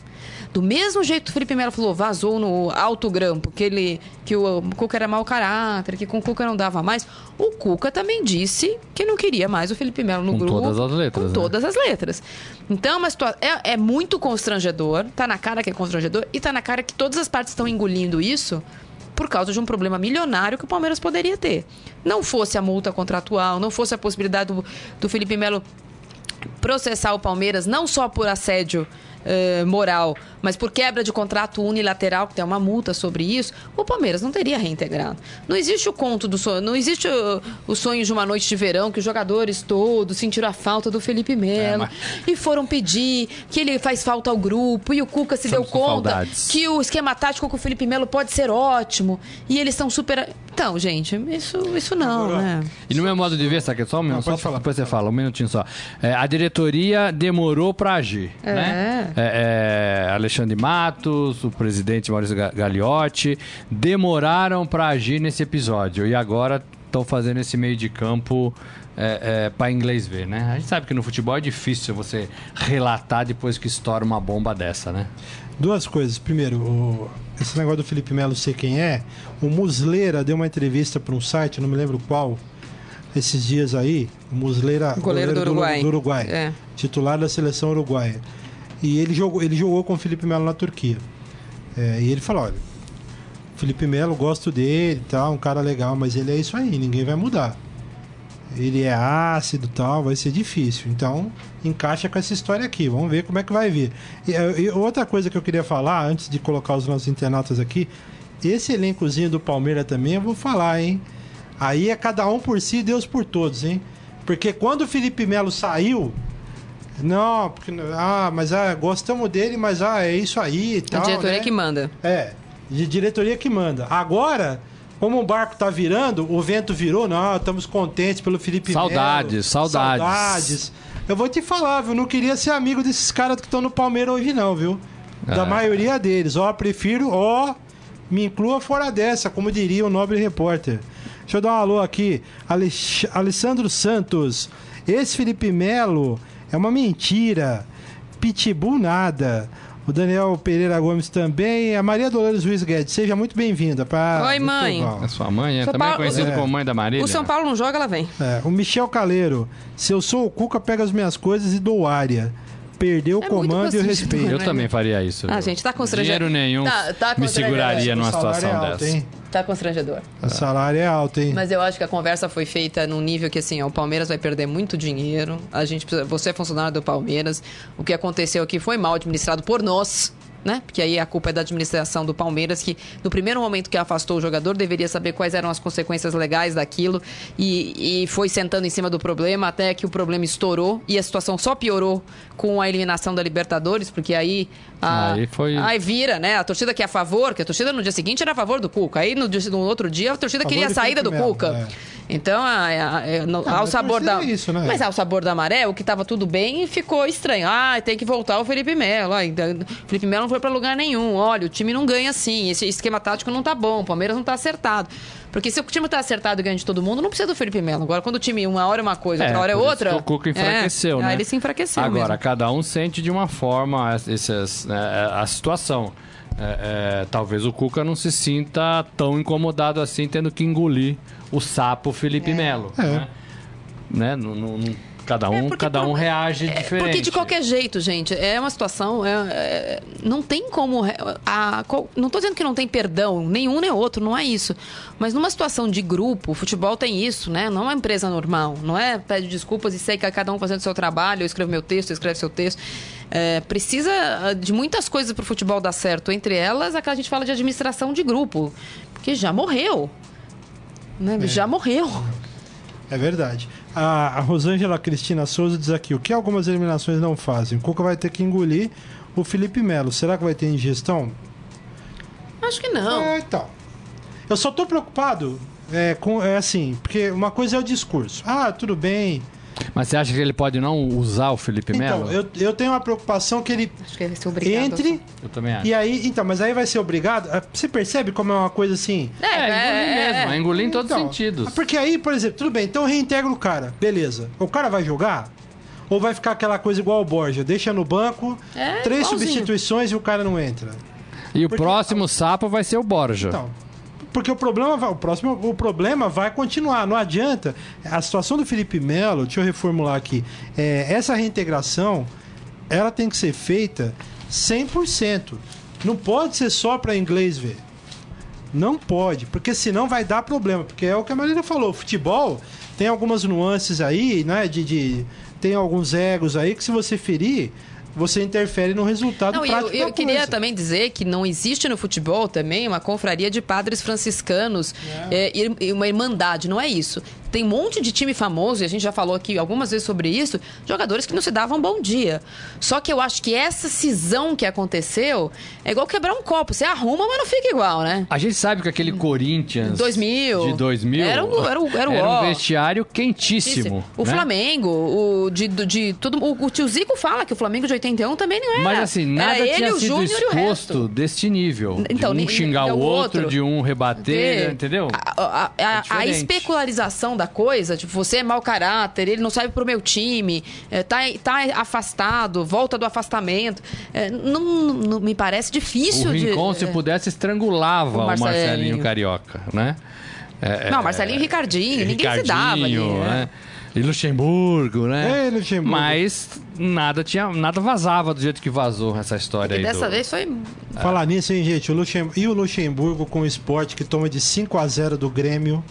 Do mesmo jeito que o Felipe Melo falou, vazou no alto grampo, que, ele, que o Cuca era mau caráter, que com o Cuca não dava mais. O Cuca também disse que não queria mais o Felipe Melo no Com grupo. todas as letras, Com né? todas as letras. Então, é uma situa- é, é muito constrangedor, tá na cara que é constrangedor, e tá na cara que todas as partes estão engolindo isso por causa de um problema milionário que o Palmeiras poderia ter. Não fosse a multa contratual, não fosse a possibilidade do, do Felipe Melo processar o Palmeiras não só por assédio eh, moral, mas por quebra de contrato unilateral, que tem uma multa sobre isso, o Palmeiras não teria reintegrado. Não existe o conto do sonho, não existe o, o sonho de uma noite de verão que os jogadores todos sentiram a falta do Felipe Melo É, mas- e foram pedir que ele faz falta ao grupo e o Cuca se deu Estamos conta saudades. que o esquema tático com o Felipe Melo pode ser ótimo e eles estão super. Então, gente, isso, isso não, Agora, né? E no meu modo de ver, sabe, só um minuto, só falar, depois você fala, um minutinho só. É, a diretoria demorou para agir, É. né? É, é, Alexandre Matos, o presidente Maurício Ga- Gagliotti, demoraram para agir nesse episódio e agora estão fazendo esse meio de campo é, para inglês ver, né? A gente sabe que no futebol é difícil você relatar depois que estoura uma bomba dessa, né? Duas coisas. Primeiro, o- esse negócio do Felipe Melo ser quem é. O Musleira deu uma entrevista para um site, não me lembro qual, esses dias aí, o Muslera, Goleiro do Uruguai. do Uruguai, É. titular da seleção uruguaia. E ele jogou, ele jogou com o Felipe Melo na Turquia. É, e ele falou, olha, Felipe Melo, gosto dele, tal, um cara legal, mas ele é isso aí, ninguém vai mudar. Ele é ácido, tal, vai ser difícil. Então, encaixa com essa história aqui. Vamos ver como é que vai vir. E, e outra coisa que eu queria falar antes de colocar os nossos internautas aqui, esse elencozinho do Palmeiras também eu vou falar, hein? Aí é cada um por si, Deus por todos, hein? Porque quando o Felipe Melo saiu, não, porque ah, mas ah, gostamos dele, mas ah, é isso aí e A tal. diretoria né? que manda. É, de diretoria que manda. Agora, como o barco tá virando, o vento virou, não, estamos contentes pelo Felipe Saudades, Melo. saudades. Saudades. Eu vou te falar, viu? Não queria ser amigo desses caras que estão no Palmeiras hoje, não, viu? Da Ah. maioria deles. Ó, prefiro, ó, me inclua fora dessa, como diria o nobre repórter. Deixa eu dar um alô aqui. Alex- Alessandro Santos. Esse Felipe Melo é uma mentira. Pitbull nada. O Daniel Pereira Gomes também. A Maria Dolores Luiz Guedes, seja muito bem-vinda. pra- Oi, mãe. A sua mãe é São também Paulo- conhecida É. como mãe da Marília. O São Paulo não joga, ela vem. É, o Michel Caleiro. Se eu sou o Cuca, pega as minhas coisas e dou área. Perdeu o É comando e o respeito. Eu né? também faria isso. Ah, viu? gente, tá constrangedor. Dinheiro nenhum Tá- tá me seguraria numa situação é alto, dessa. hein? Tá constrangedor. O salário é alto, hein? Mas eu acho que a conversa foi feita num nível que, assim, ó, o Palmeiras vai perder muito dinheiro. A gente precisa, você é funcionário do Palmeiras. O que aconteceu aqui foi mal administrado por nós. Né? Porque aí a culpa é da administração do Palmeiras, que no primeiro momento que afastou o jogador, deveria saber quais eram as consequências legais daquilo e, e foi sentando em cima do problema até que o problema estourou e a situação só piorou com a eliminação da Libertadores, porque aí. A- Aí foi- Aí vira, né? A torcida que é a favor, que a torcida no dia seguinte era a favor do Cuca. Aí no, no outro dia a torcida Favor queria a saída do Melo, Cuca. é. Então, a- a- a- no- Ah, ao mas sabor da. isso, né? Mas ao sabor da maré, o que tava tudo bem ficou estranho. Ah, tem que voltar o Felipe Melo. Ah, então, o Felipe Melo não foi pra lugar nenhum. Olha, o time não ganha assim. Esse esquema tático não tá bom. O Palmeiras não tá acertado. Porque se o time tá acertado e ganha de todo mundo, não precisa do Felipe Melo. Agora, quando o time uma hora é uma coisa, outra hora é outra. o Cuca enfraqueceu, é, né? Aí ele se enfraqueceu Agora, mesmo. cada um sente de uma forma essas, né, a situação. É, é, talvez o Cuca não se sinta tão incomodado assim, tendo que engolir o sapo Felipe Melo. É. Né? Né? Não- não- não- cada um, É, porque cada um reage É, diferente. Porque de qualquer jeito, gente, é uma situação. é- é- não tem como. A, não tô dizendo que não tem perdão, nenhum nem outro, não é isso. Mas numa situação de grupo, o futebol tem isso, né? Não é uma empresa normal. Não é pede desculpas e sei que cada um fazendo o seu trabalho, eu escrevo meu texto, eu escreve seu texto. É, precisa ah, de muitas coisas pro futebol dar certo. Entre elas, aquela que a gente fala de administração de grupo. Porque já morreu. Né? Já morreu. É verdade. A, Rosângela Cristina Souza diz aqui: o que algumas eliminações não fazem? O Cuca vai ter que engolir o Felipe Melo. Será que vai ter ingestão? Acho que não. É, então. Eu só tô preocupado é, com. É assim, porque uma coisa é o discurso. Ah, tudo bem. Mas você acha que ele pode não usar o Felipe Então, Melo? eu, eu tenho uma preocupação que ele Acho que ele vai ser obrigado. entre. Eu também acho. E aí, então, mas aí vai ser obrigado. Ah, Você percebe como é uma coisa assim? É, É, engolir é, mesmo, é. é engolir em todos os Então, sentidos. Porque aí, por exemplo, tudo bem, então reintegra o cara, beleza. O cara vai jogar? Ou vai ficar aquela coisa igual o Borja? Deixa no banco, É, três igualzinho. substituições e o cara não entra. E o porque- próximo sapo vai ser o Borja. Então, porque o problema vai, o próximo, o problema vai continuar. Não adianta. A situação do Felipe Melo, deixa eu reformular aqui. É, essa reintegração, ela tem que ser feita 100%. Não pode ser só para inglês ver. Não pode, porque senão vai dar problema. Porque é o que a Marília falou, futebol tem algumas nuances aí, né? De, de- tem alguns egos aí que se você ferir, você interfere no resultado Não, eu, prático eu da queria também dizer que não existe no futebol também uma confraria de padres franciscanos é, e e uma irmandade, não é isso. Tem um monte de time famoso, e a gente já falou aqui algumas vezes sobre isso, jogadores que não se davam bom dia. Só que eu acho que essa cisão que aconteceu é igual quebrar um copo. Você arruma, mas não fica igual, né? A gente sabe que aquele Corinthians 2000. de 2000 Era o- era o- era um ó. vestiário quentíssimo. O né? Flamengo, o de, de tudo, o, o tio Zico fala que o Flamengo de 81 também não era. Mas assim, nada era ele, tinha o sido Júnior exposto deste nível. Então, de um xingar é o outro, outro. de um rebater, Ver entendeu? A, a- a- a diferente. especularização da coisa, tipo, você é mau caráter, ele não serve pro meu time, é, tá, tá afastado, volta do afastamento. É, não, não- me parece difícil o de. Rincon, se é, pudesse, estrangulava O o Marcelinho, Marcelinho. Carioca, né? É, Não, Marcelinho e Ricardinho, ninguém se dava ali. Ricardinho, né? E Luxemburgo, né? É, Luxemburgo. Mas nada tinha, nada vazava do jeito que vazou essa história E aí. dessa do- vez foi. Falar nisso, hein, gente? O Luxem... E o Luxemburgo com o esporte que toma de 5 a 0 do Grêmio.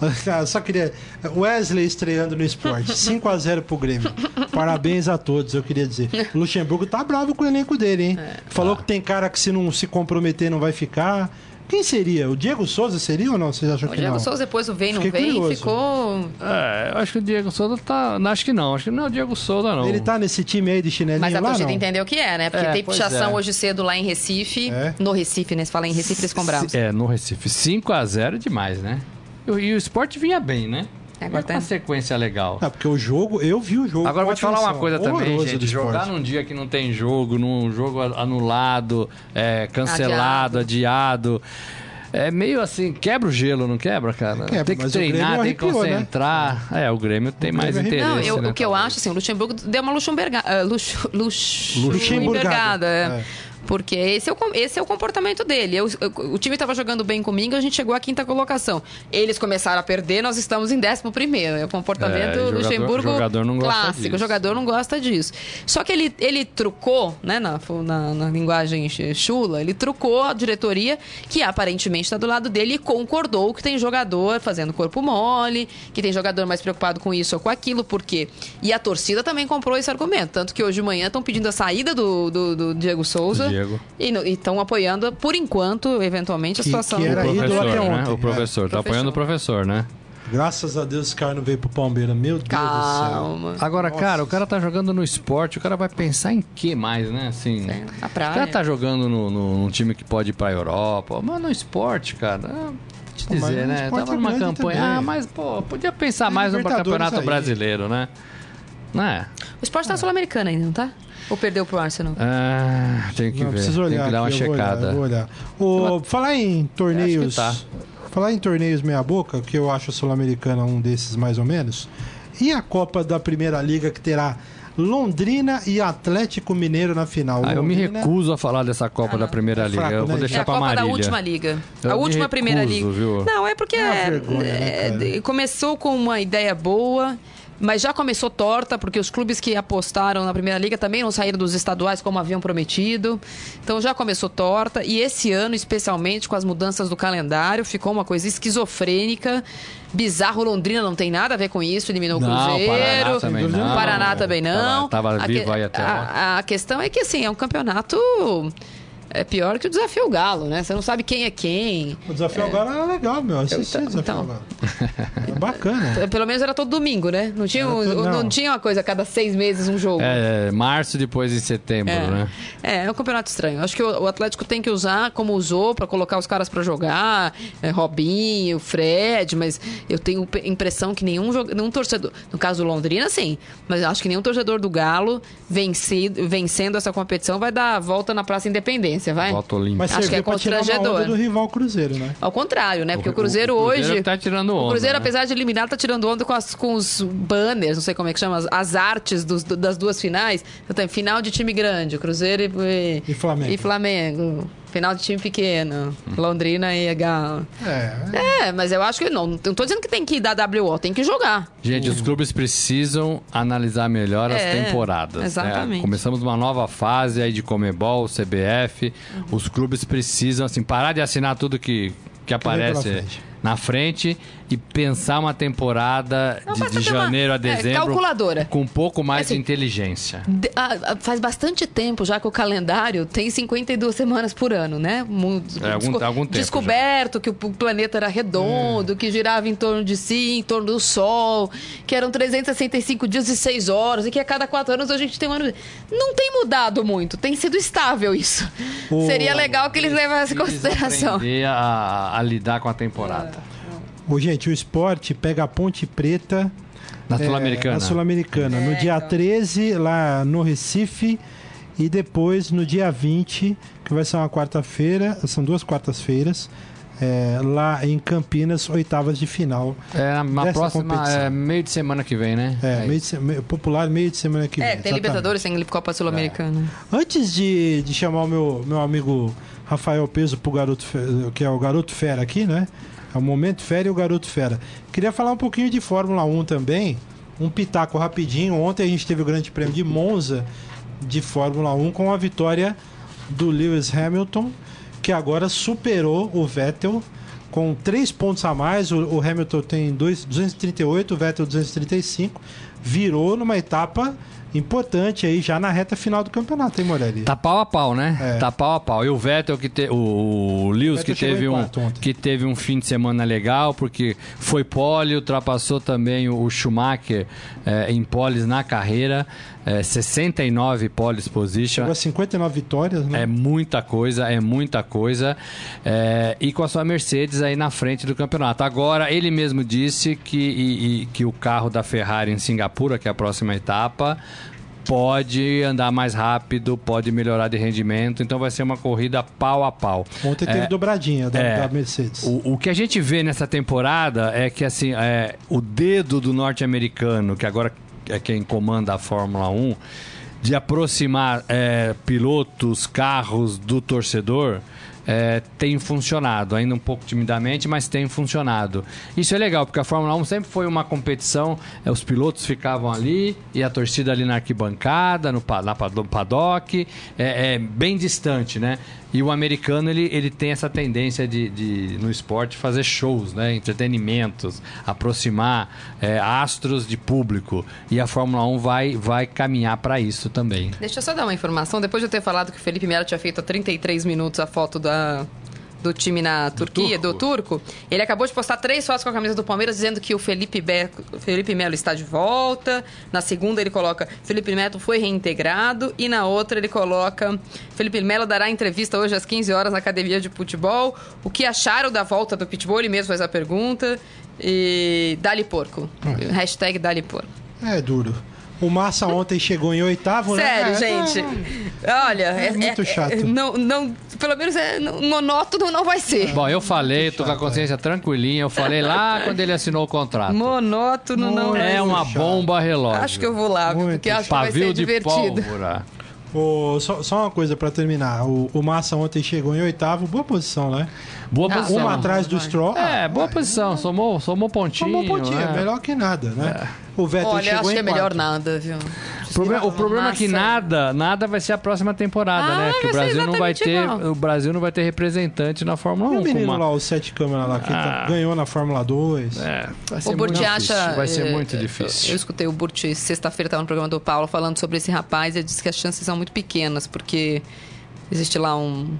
Ah, Só queria. Wesley estreando no esporte. 5 a 0 pro Grêmio. Parabéns a todos, eu queria dizer. O Luxemburgo tá bravo com o elenco dele, hein? É. Falou que tem cara que se não se comprometer não vai ficar. Quem seria? O Diego Souza seria ou não? Vocês acham O que Diego não? Souza depois o vem, não Fiquei vem, curioso. ficou. É, eu acho que o Diego Souza tá. Acho que não. Acho que não é o Diego Souza, não. Ele tá nesse time aí de chinelinho Mas a lá, torcida não? entendeu o que é, né? Porque É, tem pichação é. hoje cedo lá em Recife. É? No Recife, né? Se fala em Recife, eles bravos. É, no Recife. 5x0 é demais, né? E, o- e o esporte vinha bem, né? É, agora com tá- uma sequência legal. Ah, porque o jogo, eu vi o jogo. Agora com vou te falar uma coisa também, gente. Jogar num dia que não tem jogo, num jogo anulado, é, cancelado, adiado. É meio assim, quebra o gelo, não quebra, cara? Quebra, tem que treinar, Grêmio tem que né? concentrar. É, o Grêmio tem Grêmio mais arrepiou. interesse. Não, eu- né, o que eu acho, assim, o Luxemburgo deu uma luxemburga, uh, lux, lux, Luxemburgada, é. Porque esse é, o, esse é o comportamento dele. Eu- eu- o time estava jogando bem comigo, a gente chegou à quinta colocação. Eles começaram a perder, nós estamos em décimo primeiro. É o comportamento É, do Luxemburgo jogador não gosta clássico. disso. O jogador não gosta disso. Só que ele, ele trucou, né, na, na, na linguagem chula, ele trucou a diretoria, que aparentemente está do lado dele, e concordou que tem jogador fazendo corpo mole, que tem jogador mais preocupado com isso ou com aquilo, por quê? E a torcida também comprou esse argumento. Tanto que hoje de manhã estão pedindo a saída do, do, do Diego Souza. Diego. E estão apoiando, por enquanto, eventualmente, a Que- situação que do era O ídolo professor, até né? ontem, O professor. é. Tá apoiando o professor, né? Graças a Deus esse cara não veio pro Palmeiras. Meu Deus do céu. Calma. Agora, Nossa. cara, o cara tá jogando no esporte, o cara vai pensar em que mais, né? Assim, É, a o praia. cara tá jogando no, no- num time que pode ir pra Europa, mas no esporte, cara. Te Pô, mas dizer, no né? Tava é numa campanha. também. Ah, mas, pô, podia pensar Tem mais no campeonato aí. brasileiro, né? Né? O esporte tá na Sul-Americana ainda, não tá? Ou perdeu pro Arsenal? Ah, tem que Não, ver. preciso olhar tem que dar uma aqui, eu vou olhar, checada. vou olhar. O, falar em torneios. Que Falar em torneios meia-boca, que eu acho a Sul-Americana um desses mais ou menos. E a Copa da Primeira Liga que terá Londrina e Atlético Mineiro na final. Ah, eu me recuso a falar dessa Copa da Primeira É Liga. fraco, eu né, vou gente? deixar é a pra Copa Marília. da última liga. Eu a última primeira recuso, liga. viu? Não, é porque É é, vergonha, né, é, começou com uma ideia boa. Mas já começou torta, porque os clubes que apostaram na Primeira Liga também não saíram dos estaduais como haviam prometido. Então já começou torta. E esse ano, especialmente com as mudanças do calendário, ficou uma coisa esquizofrênica. Bizarro, Londrina não tem nada a ver com isso, eliminou o Não, Cruzeiro. Paraná também não. O Paraná também não. Tava- tava vivo aí até a, a questão é que, assim, é um campeonato... É pior que o desafio Galo, né? Você não sabe quem é quem. O desafio agora era legal, meu. Assisti o Então- desafio então. Era bacana. Pelo menos era todo domingo, né? Não tinha, um- todo- não. não. tinha uma coisa a cada seis meses um jogo. É, março depois em setembro, É. né? É, é um campeonato estranho. Acho que o, o Atlético tem que usar como usou pra colocar os caras pra jogar, é, Robinho, Fred, mas eu tenho impressão que nenhum, nenhum torcedor, no caso do Londrina, sim, mas eu acho que nenhum torcedor do Galo vencido, vencendo essa competição vai dar a volta na Praça Independência, vai? Volta olímpica. Mas Acho que é constrangedor. do rival Cruzeiro, né? Ao contrário, né? Porque o, O- Cruzeiro, o Cruzeiro hoje. tá tirando onda, O Cruzeiro, né? apesar de eliminar, tá tirando onda com, as, com os banners, não sei como é que chama, as, as artes dos- do- das duas finais. Então tem final de time grande, Cruzeiro e, E Flamengo. E Flamengo. Final de time pequeno, Londrina e Galo. É. É, mas eu acho que não. Não tô dizendo que tem que dar WO, tem que jogar. Gente, os clubes precisam analisar melhor as É, temporadas. né? exatamente. Começamos uma nova fase aí de Comebol, CBF. Os clubes precisam, assim, parar de assinar tudo que, que aparece frente. Na frente e pensar uma temporada Não, de, de ter uma- janeiro a é, dezembro calculadora. com um pouco mais Assim, de inteligência. De- ah, faz bastante tempo já que o calendário tem 52 semanas por ano, né? Mu- É, algum- algum tempo Descoberto que o planeta era redondo, que girava em torno de si, em torno do Sol, que eram 365 dias e 6 horas, e que a cada quatro anos a gente tem um ano. Não tem mudado muito, tem sido estável isso. Seria legal que eles levassem em consideração. aprender a, a lidar com a temporada. Ô, gente, o esporte pega a Ponte Preta. Na é, Sul-Americana. Na Sul-Americana. no É, dia então. 13, lá no Recife. E depois, no dia 20, que vai ser uma quarta-feira. São duas quartas-feiras. é, lá em Campinas, oitavas de final. É, na, próxima, competição. é, meio de semana que vem, né? É, É meio de meio- popular meio de semana que vem. É, tem exatamente. Libertadores, tem Copa Sul-Americana. Antes de, de chamar o meu, meu amigo Rafael Peso pro garoto, que é o garoto fera aqui, né? É o momento fera e o garoto fera. Queria falar um pouquinho de Fórmula 1 também. Um pitaco rapidinho. Ontem a gente teve o Grande Prêmio de Monza de Fórmula 1 com a vitória do Lewis Hamilton, que agora superou o Vettel com três pontos a mais. O, Hamilton tem dois, 238, o Vettel 235. Virou numa etapa importante aí já na reta final do campeonato, hein, Morelli? Tá pau a pau, né? É. Tá pau a pau. E o Vettel que te, o, o Lewis Vettel que teve um que teve um fim de semana legal porque foi pole, ultrapassou também o, o Schumacher eh, em poles na carreira, eh, 69 poles position. Chegou a 59 vitórias, né? É muita coisa, é muita coisa. É, e com a sua Mercedes aí na frente do campeonato. Agora, ele mesmo disse que, e- e- que o carro da Ferrari em Singapura, que é a próxima etapa, pode andar mais rápido, pode melhorar de rendimento. Então vai ser uma corrida pau a pau. Ontem teve É, dobradinha da, é. da Mercedes. O, o que a gente vê nessa temporada é que assim, é, o dedo do norte-americano, que agora é quem comanda a Fórmula 1, de aproximar é, pilotos, carros do torcedor. é, tem funcionado, ainda um pouco timidamente, mas tem funcionado. Isso é legal, porque a Fórmula 1 sempre foi uma competição, é, os pilotos ficavam ali e a torcida ali na arquibancada, no, na, no paddock, é, é bem distante, né? E o americano, ele, ele tem essa tendência de, de, no esporte, fazer shows, né? Entretenimentos, aproximar é, astros de público. E a Fórmula 1 vai, vai caminhar para isso também. Deixa eu só dar uma informação. Depois de eu ter falado que o Felipe Melo tinha feito há 33 minutos a foto da, do time na Turquia, do turco. ele acabou de postar três fotos com a camisa do Palmeiras dizendo que o Felipe, Be... Felipe Melo está de volta. Na segunda ele coloca Felipe Melo foi reintegrado. E na outra ele coloca Felipe Melo dará entrevista hoje às 15 horas na academia de futebol. O que acharam da volta do pitbull? Ele mesmo faz a pergunta. E Dali Porco. Hashtag Dali Porco. É duro. O Massa ontem chegou em oitavo, Sério, né? gente. Olha, é, muito é- chato. é- não, não, pelo menos é, não- monótono não vai ser. Bom, eu falei, tô com a consciência tranquilinha, eu falei lá quando ele assinou o contrato. Monótono não vai É ser. uma chato. bomba relógio. Acho que eu vou lá, Muito porque acho que vai Pavio ser divertido. pólvora. O- só, só uma coisa pra terminar. O, o Massa ontem chegou em oitavo, boa posição, né? Boa Não, posição. Uma atrás do. Stroll. É, boa posição. Somou, somou pontinho. Tomou um pontinho, é. melhor que nada, né? O Vettel Olha, chegou acho em que é melhor nada, viu? O problema, o problema é que Massa. nada, nada vai ser a próxima temporada, Ah, né? Que o ser Brasil não vai ter, igual. o Brasil não vai ter representante na Fórmula E 1. o menino uma- lá, o Sete Câmara lá, que tá- Ah. ganhou na Fórmula 2. É, vai ser O muito Burti difícil. acha. Vai ser eh, muito Eu, difícil. eu escutei o Burti sexta-feira, estava no programa do Paulo, falando sobre esse rapaz. Ele disse que as chances são muito pequenas, porque existe lá um.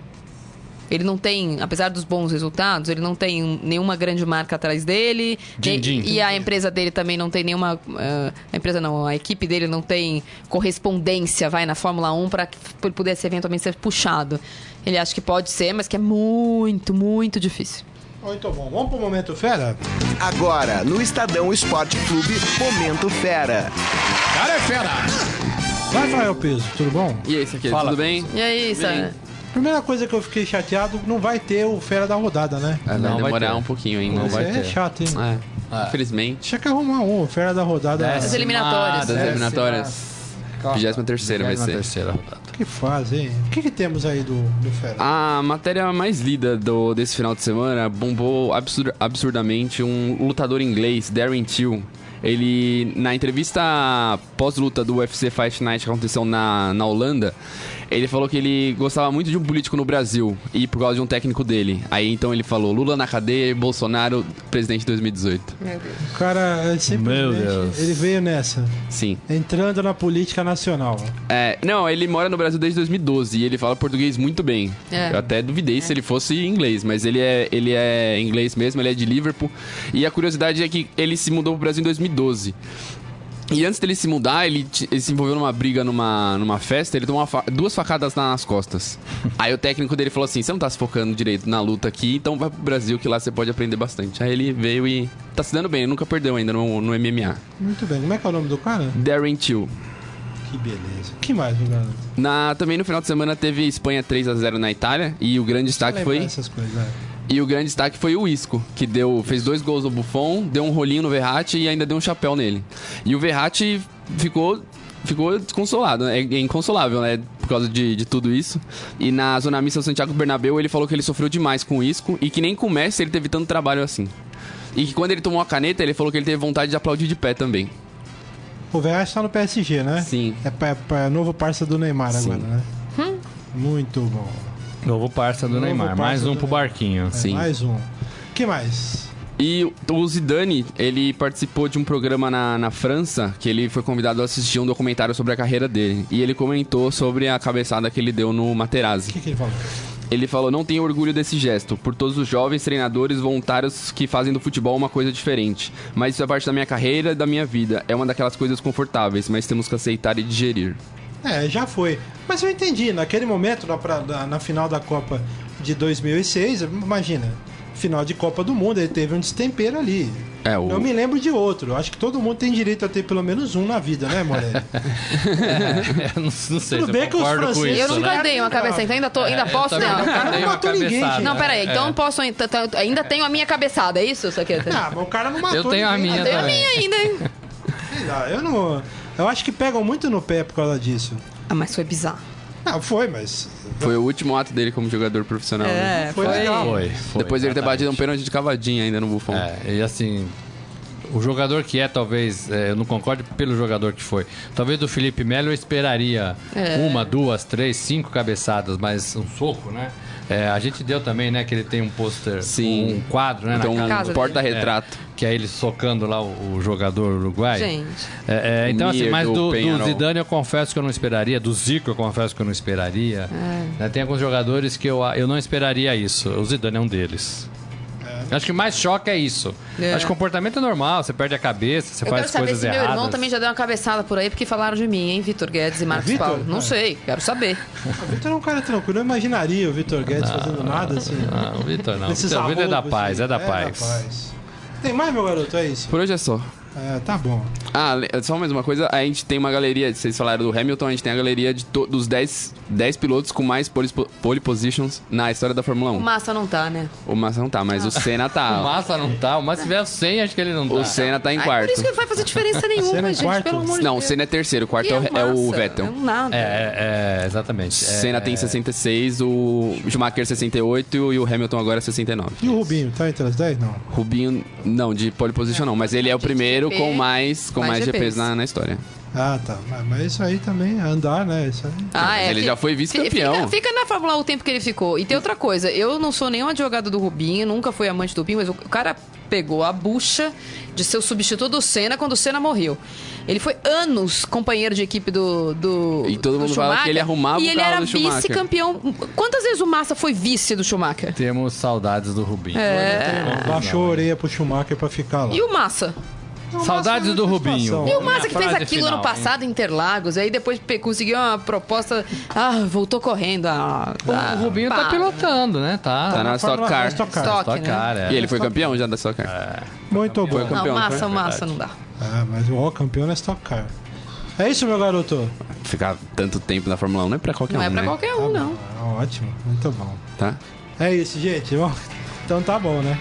Ele não tem, apesar dos bons resultados, ele não tem um- nenhuma grande marca atrás dele. Din, din. E a empresa dele também não tem nenhuma. ah, a empresa não, a equipe dele não tem correspondência, vai, na Fórmula 1 para que ele pudesse eventualmente ser puxado. Ele acha que pode ser, mas que é muito, muito difícil. Muito bom. Vamos pro Momento Fera? Agora, no Estadão Esporte Clube, Momento Fera. Cara é fera! Vai, Rafael Peso, tudo bom? E aí, isso aqui, Fala. tudo bem? E aí, Sam? Primeira coisa que eu fiquei chateado, não vai ter o Fera da rodada, né? Ah, Não vai demorar ter. um pouquinho ainda. Não Isso vai é ter. chato, hein? É, infelizmente. Tinha que arrumar um, o Fera da rodada. As eliminatórias. Das eliminatórias. 23ª vai ser. terceira rodada. Que fase, hein? O que, que temos aí do, do Fera? A matéria mais lida do, desse final de semana bombou absur- absurdamente um lutador inglês, Darren Till. Ele, na entrevista pós-luta do UFC Fight Night que aconteceu na, na Holanda, ele falou que ele gostava muito de um político no Brasil e por causa de um técnico dele. Aí então ele falou: Lula na cadeia e Bolsonaro presidente de 2018. O cara é simplesmente. Meu Deus. Ele veio nessa, Sim. entrando na política nacional. É, não, ele mora no Brasil desde 2012 e ele fala português muito bem. É. Eu até duvidei se ele fosse inglês, mas ele é, ele é inglês mesmo, ele é de Liverpool. E a curiosidade é que ele se mudou pro Brasil em 2012. E antes dele se mudar, ele, ele se envolveu numa briga numa, numa festa, ele tomou fa- duas facadas nas costas. Aí o técnico dele falou assim: você não tá se focando direito na luta aqui, então vai pro Brasil que lá você pode aprender bastante. Aí ele veio e tá se dando bem, ele nunca perdeu ainda no, no MMA. Muito bem. Como é que é o nome do cara? Darren Till. Que beleza. que mais, meu garoto? Na, também no final de semana teve Espanha 3 a 0 na Itália e o grande destaque foi essas coisas, né? E o grande destaque foi o Isco, que deu fez dois gols no Buffon, deu um rolinho no Verratti e ainda deu um chapéu nele. E o Verratti ficou ficou desconsolado, né? é inconsolável, né? por causa de, de tudo isso. E na Zona Mista Santiago Bernabéu, ele falou que ele sofreu demais com o isco e que nem com o Messi ele teve tanto trabalho assim. E que quando ele tomou a caneta, ele falou que ele teve vontade de aplaudir de pé também. O Verratti tá no PSG, né? Sim. É, pa- pa- novo parça do Neymar Sim. agora, né? Muito bom. Novo parça do Novo Neymar. parça Mais um pro barquinho. É, Sim. Mais um. que mais? E o Zidane, ele participou de um programa na, na França que ele foi convidado a assistir um documentário sobre a carreira dele. E ele comentou sobre a cabeçada que ele deu no O Materazzi. que, que ele falou? Ele falou: Não tenho orgulho desse gesto, por todos os jovens treinadores voluntários que fazem do futebol uma coisa diferente. Mas isso é parte da minha carreira e da minha vida. É uma daquelas coisas confortáveis, mas temos que aceitar e digerir. É, já foi. Mas eu entendi, naquele momento, na, pra- na- na final da Copa de 2006, imagina, final de Copa do Mundo, ele teve um destempero ali. É, o- Não me lembro de outro. Eu Acho que todo mundo tem direito a ter pelo menos um na vida, né, Morelli? Eu não, não sei Tudo se eu bem que os franceses- Eu nunca né? dei uma cabeçada, então ainda, tô, ainda É, eu posso nunca Não dei uma matou ninguém, gente. Não, peraí, então posso. ainda- tá- Ainda tenho a minha cabeçada, é isso? Isso aqui? ah, mas o cara não matou Eu tenho a ninguém. minha Tenho a minha ainda, hein? Sei lá, eu não. Eu acho que pegam muito no pé por causa disso. Ah, mas foi bizarro. Não, foi, mas. Foi o último ato dele como jogador profissional. né? É, Foi foi. legal. Foi, foi, Depois ele ter batido um pênalti de cavadinha ainda no Buffon. É, e assim, o jogador que é, talvez, é, eu não concordo pelo jogador que foi. Talvez do Felipe Melo eu esperaria É. uma, duas, três, cinco cabeçadas, mas um soco, né? É, a gente deu também, né, que ele tem um pôster, Sim. um quadro, né, Então, na um casa. Casa porta-retrato. Que é ele socando lá o, o jogador uruguai. Gente. É, é, então, assim, mas do do. Zidane eu confesso que eu não esperaria, do Zico eu confesso que eu não esperaria. Né, Tem alguns jogadores que eu, eu não esperaria isso. O Zidane é um deles. Acho que mais choque é isso. É. Acho que o comportamento é normal, você perde a cabeça, você Eu quero faz saber coisas se meu erradas. irmão também já deu uma cabeçada por aí, porque falaram de mim, hein, Vitor Guedes e Marcos Vitor? Paulo. Não Ah. sei, quero saber. O Vitor é um cara tranquilo. Eu imaginaria o Vitor Guedes fazendo nada assim. Não, o Vitor não. Nesses O Vitor é da paz, assim. é da paz. Tem mais, meu garoto? É isso? Por hoje é só. É, tá bom. Ah, só mais uma coisa, a gente tem uma galeria, vocês falaram do Hamilton, a gente tem a galeria de dos 10, 10 pilotos com mais pole, pole positions na história da Fórmula 1. O Massa não tá, né? O Massa não tá, mas o Senna O tá. Massa não tá, o Massa se tiver 100, acho que ele não tá. O Senna tá em Ai, quarto. por isso que não vai fazer diferença nenhuma, em gente, quarto? pelo amor de Não, o. Senna é terceiro, o quarto E é, o- é o Massa, Vettel. É um nada. É, é, é, exatamente. É, Senna tem 66, o Schumacher 68 e o Hamilton agora 69. E o Rubinho, tá entre as 10? Não. Rubinho, não, de pole position não, mas ele é o primeiro GP, com mais, com mais mais GPs GPs. na, na história. Ah, tá. Mas, isso aí também, andar, né? Isso aí. Ah, Mas ele já foi vice-campeão. Fica, fica na Fórmula 1 o tempo que ele ficou. E tem outra coisa, eu não sou nenhuma advogada do Rubinho, nunca fui amante do Rubinho, mas o cara pegou a bucha de ser o substituto do Senna quando o Senna morreu. Ele foi anos companheiro de equipe do, do E todo do mundo fala que Schumacher, ele arrumava E o ele carro era do Schumacher. vice-campeão. Quantas vezes o Massa foi vice do Schumacher? Temos saudades do Rubinho. É. Baixou a orelha pro Schumacher pra ficar lá. E o Massa? Saudades do Rubinho. E o Massa que fez aquilo final, ano passado em Interlagos, aí depois conseguiu uma proposta. Ah, voltou correndo. Ah, O Rubinho tá para. pilotando, né? Tá. Tá na Stock Car. Stock Car. Stock, Stock né? Car, é. E ele foi campeão já da Stock Car. Muito bom. Não, campeão, massa, foi? massa, não dá. Ah, mas o campeão é Stock Car. É isso, meu garoto? Ficar tanto tempo na Fórmula 1 não é pra qualquer Não um, é pra né? qualquer um, não. Ah, ótimo, muito bom. Tá? É isso, gente. Bom, Então tá bom, né?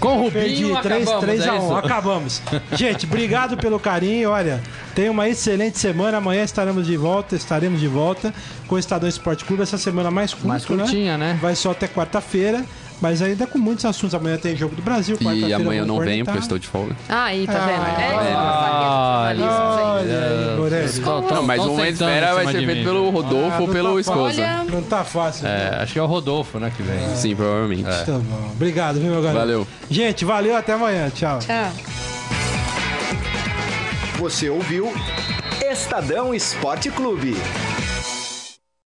Com o Rubinho 3, acabamos, 3 é a 1. isso? Acabamos. Gente, obrigado pelo carinho. Olha, tenha uma excelente semana. Amanhã estaremos de volta, estaremos de volta com o Estadão Esporte Clube. Essa semana mais curta, Mais curtinha, né? Vai só até quarta-feira, mas ainda com muitos assuntos. Amanhã tem jogo do Brasil, E amanhã eu não venho porque eu estou de folga. Ah, aí, tá Ah, vendo? É, Morelli. Tão- tão- Não, mas sentando espera vai ser feito pelo Rodolfo Ah, ou não pelo tá Escosa. Olha, Não tá fácil. É, acho que é o Rodolfo, né, que vem. Sim, provavelmente. Tá bom. Obrigado, viu, meu garoto? Valeu. Gente, valeu. Até amanhã. Tchau. tchau. Você ouviu Estadão Esporte Clube.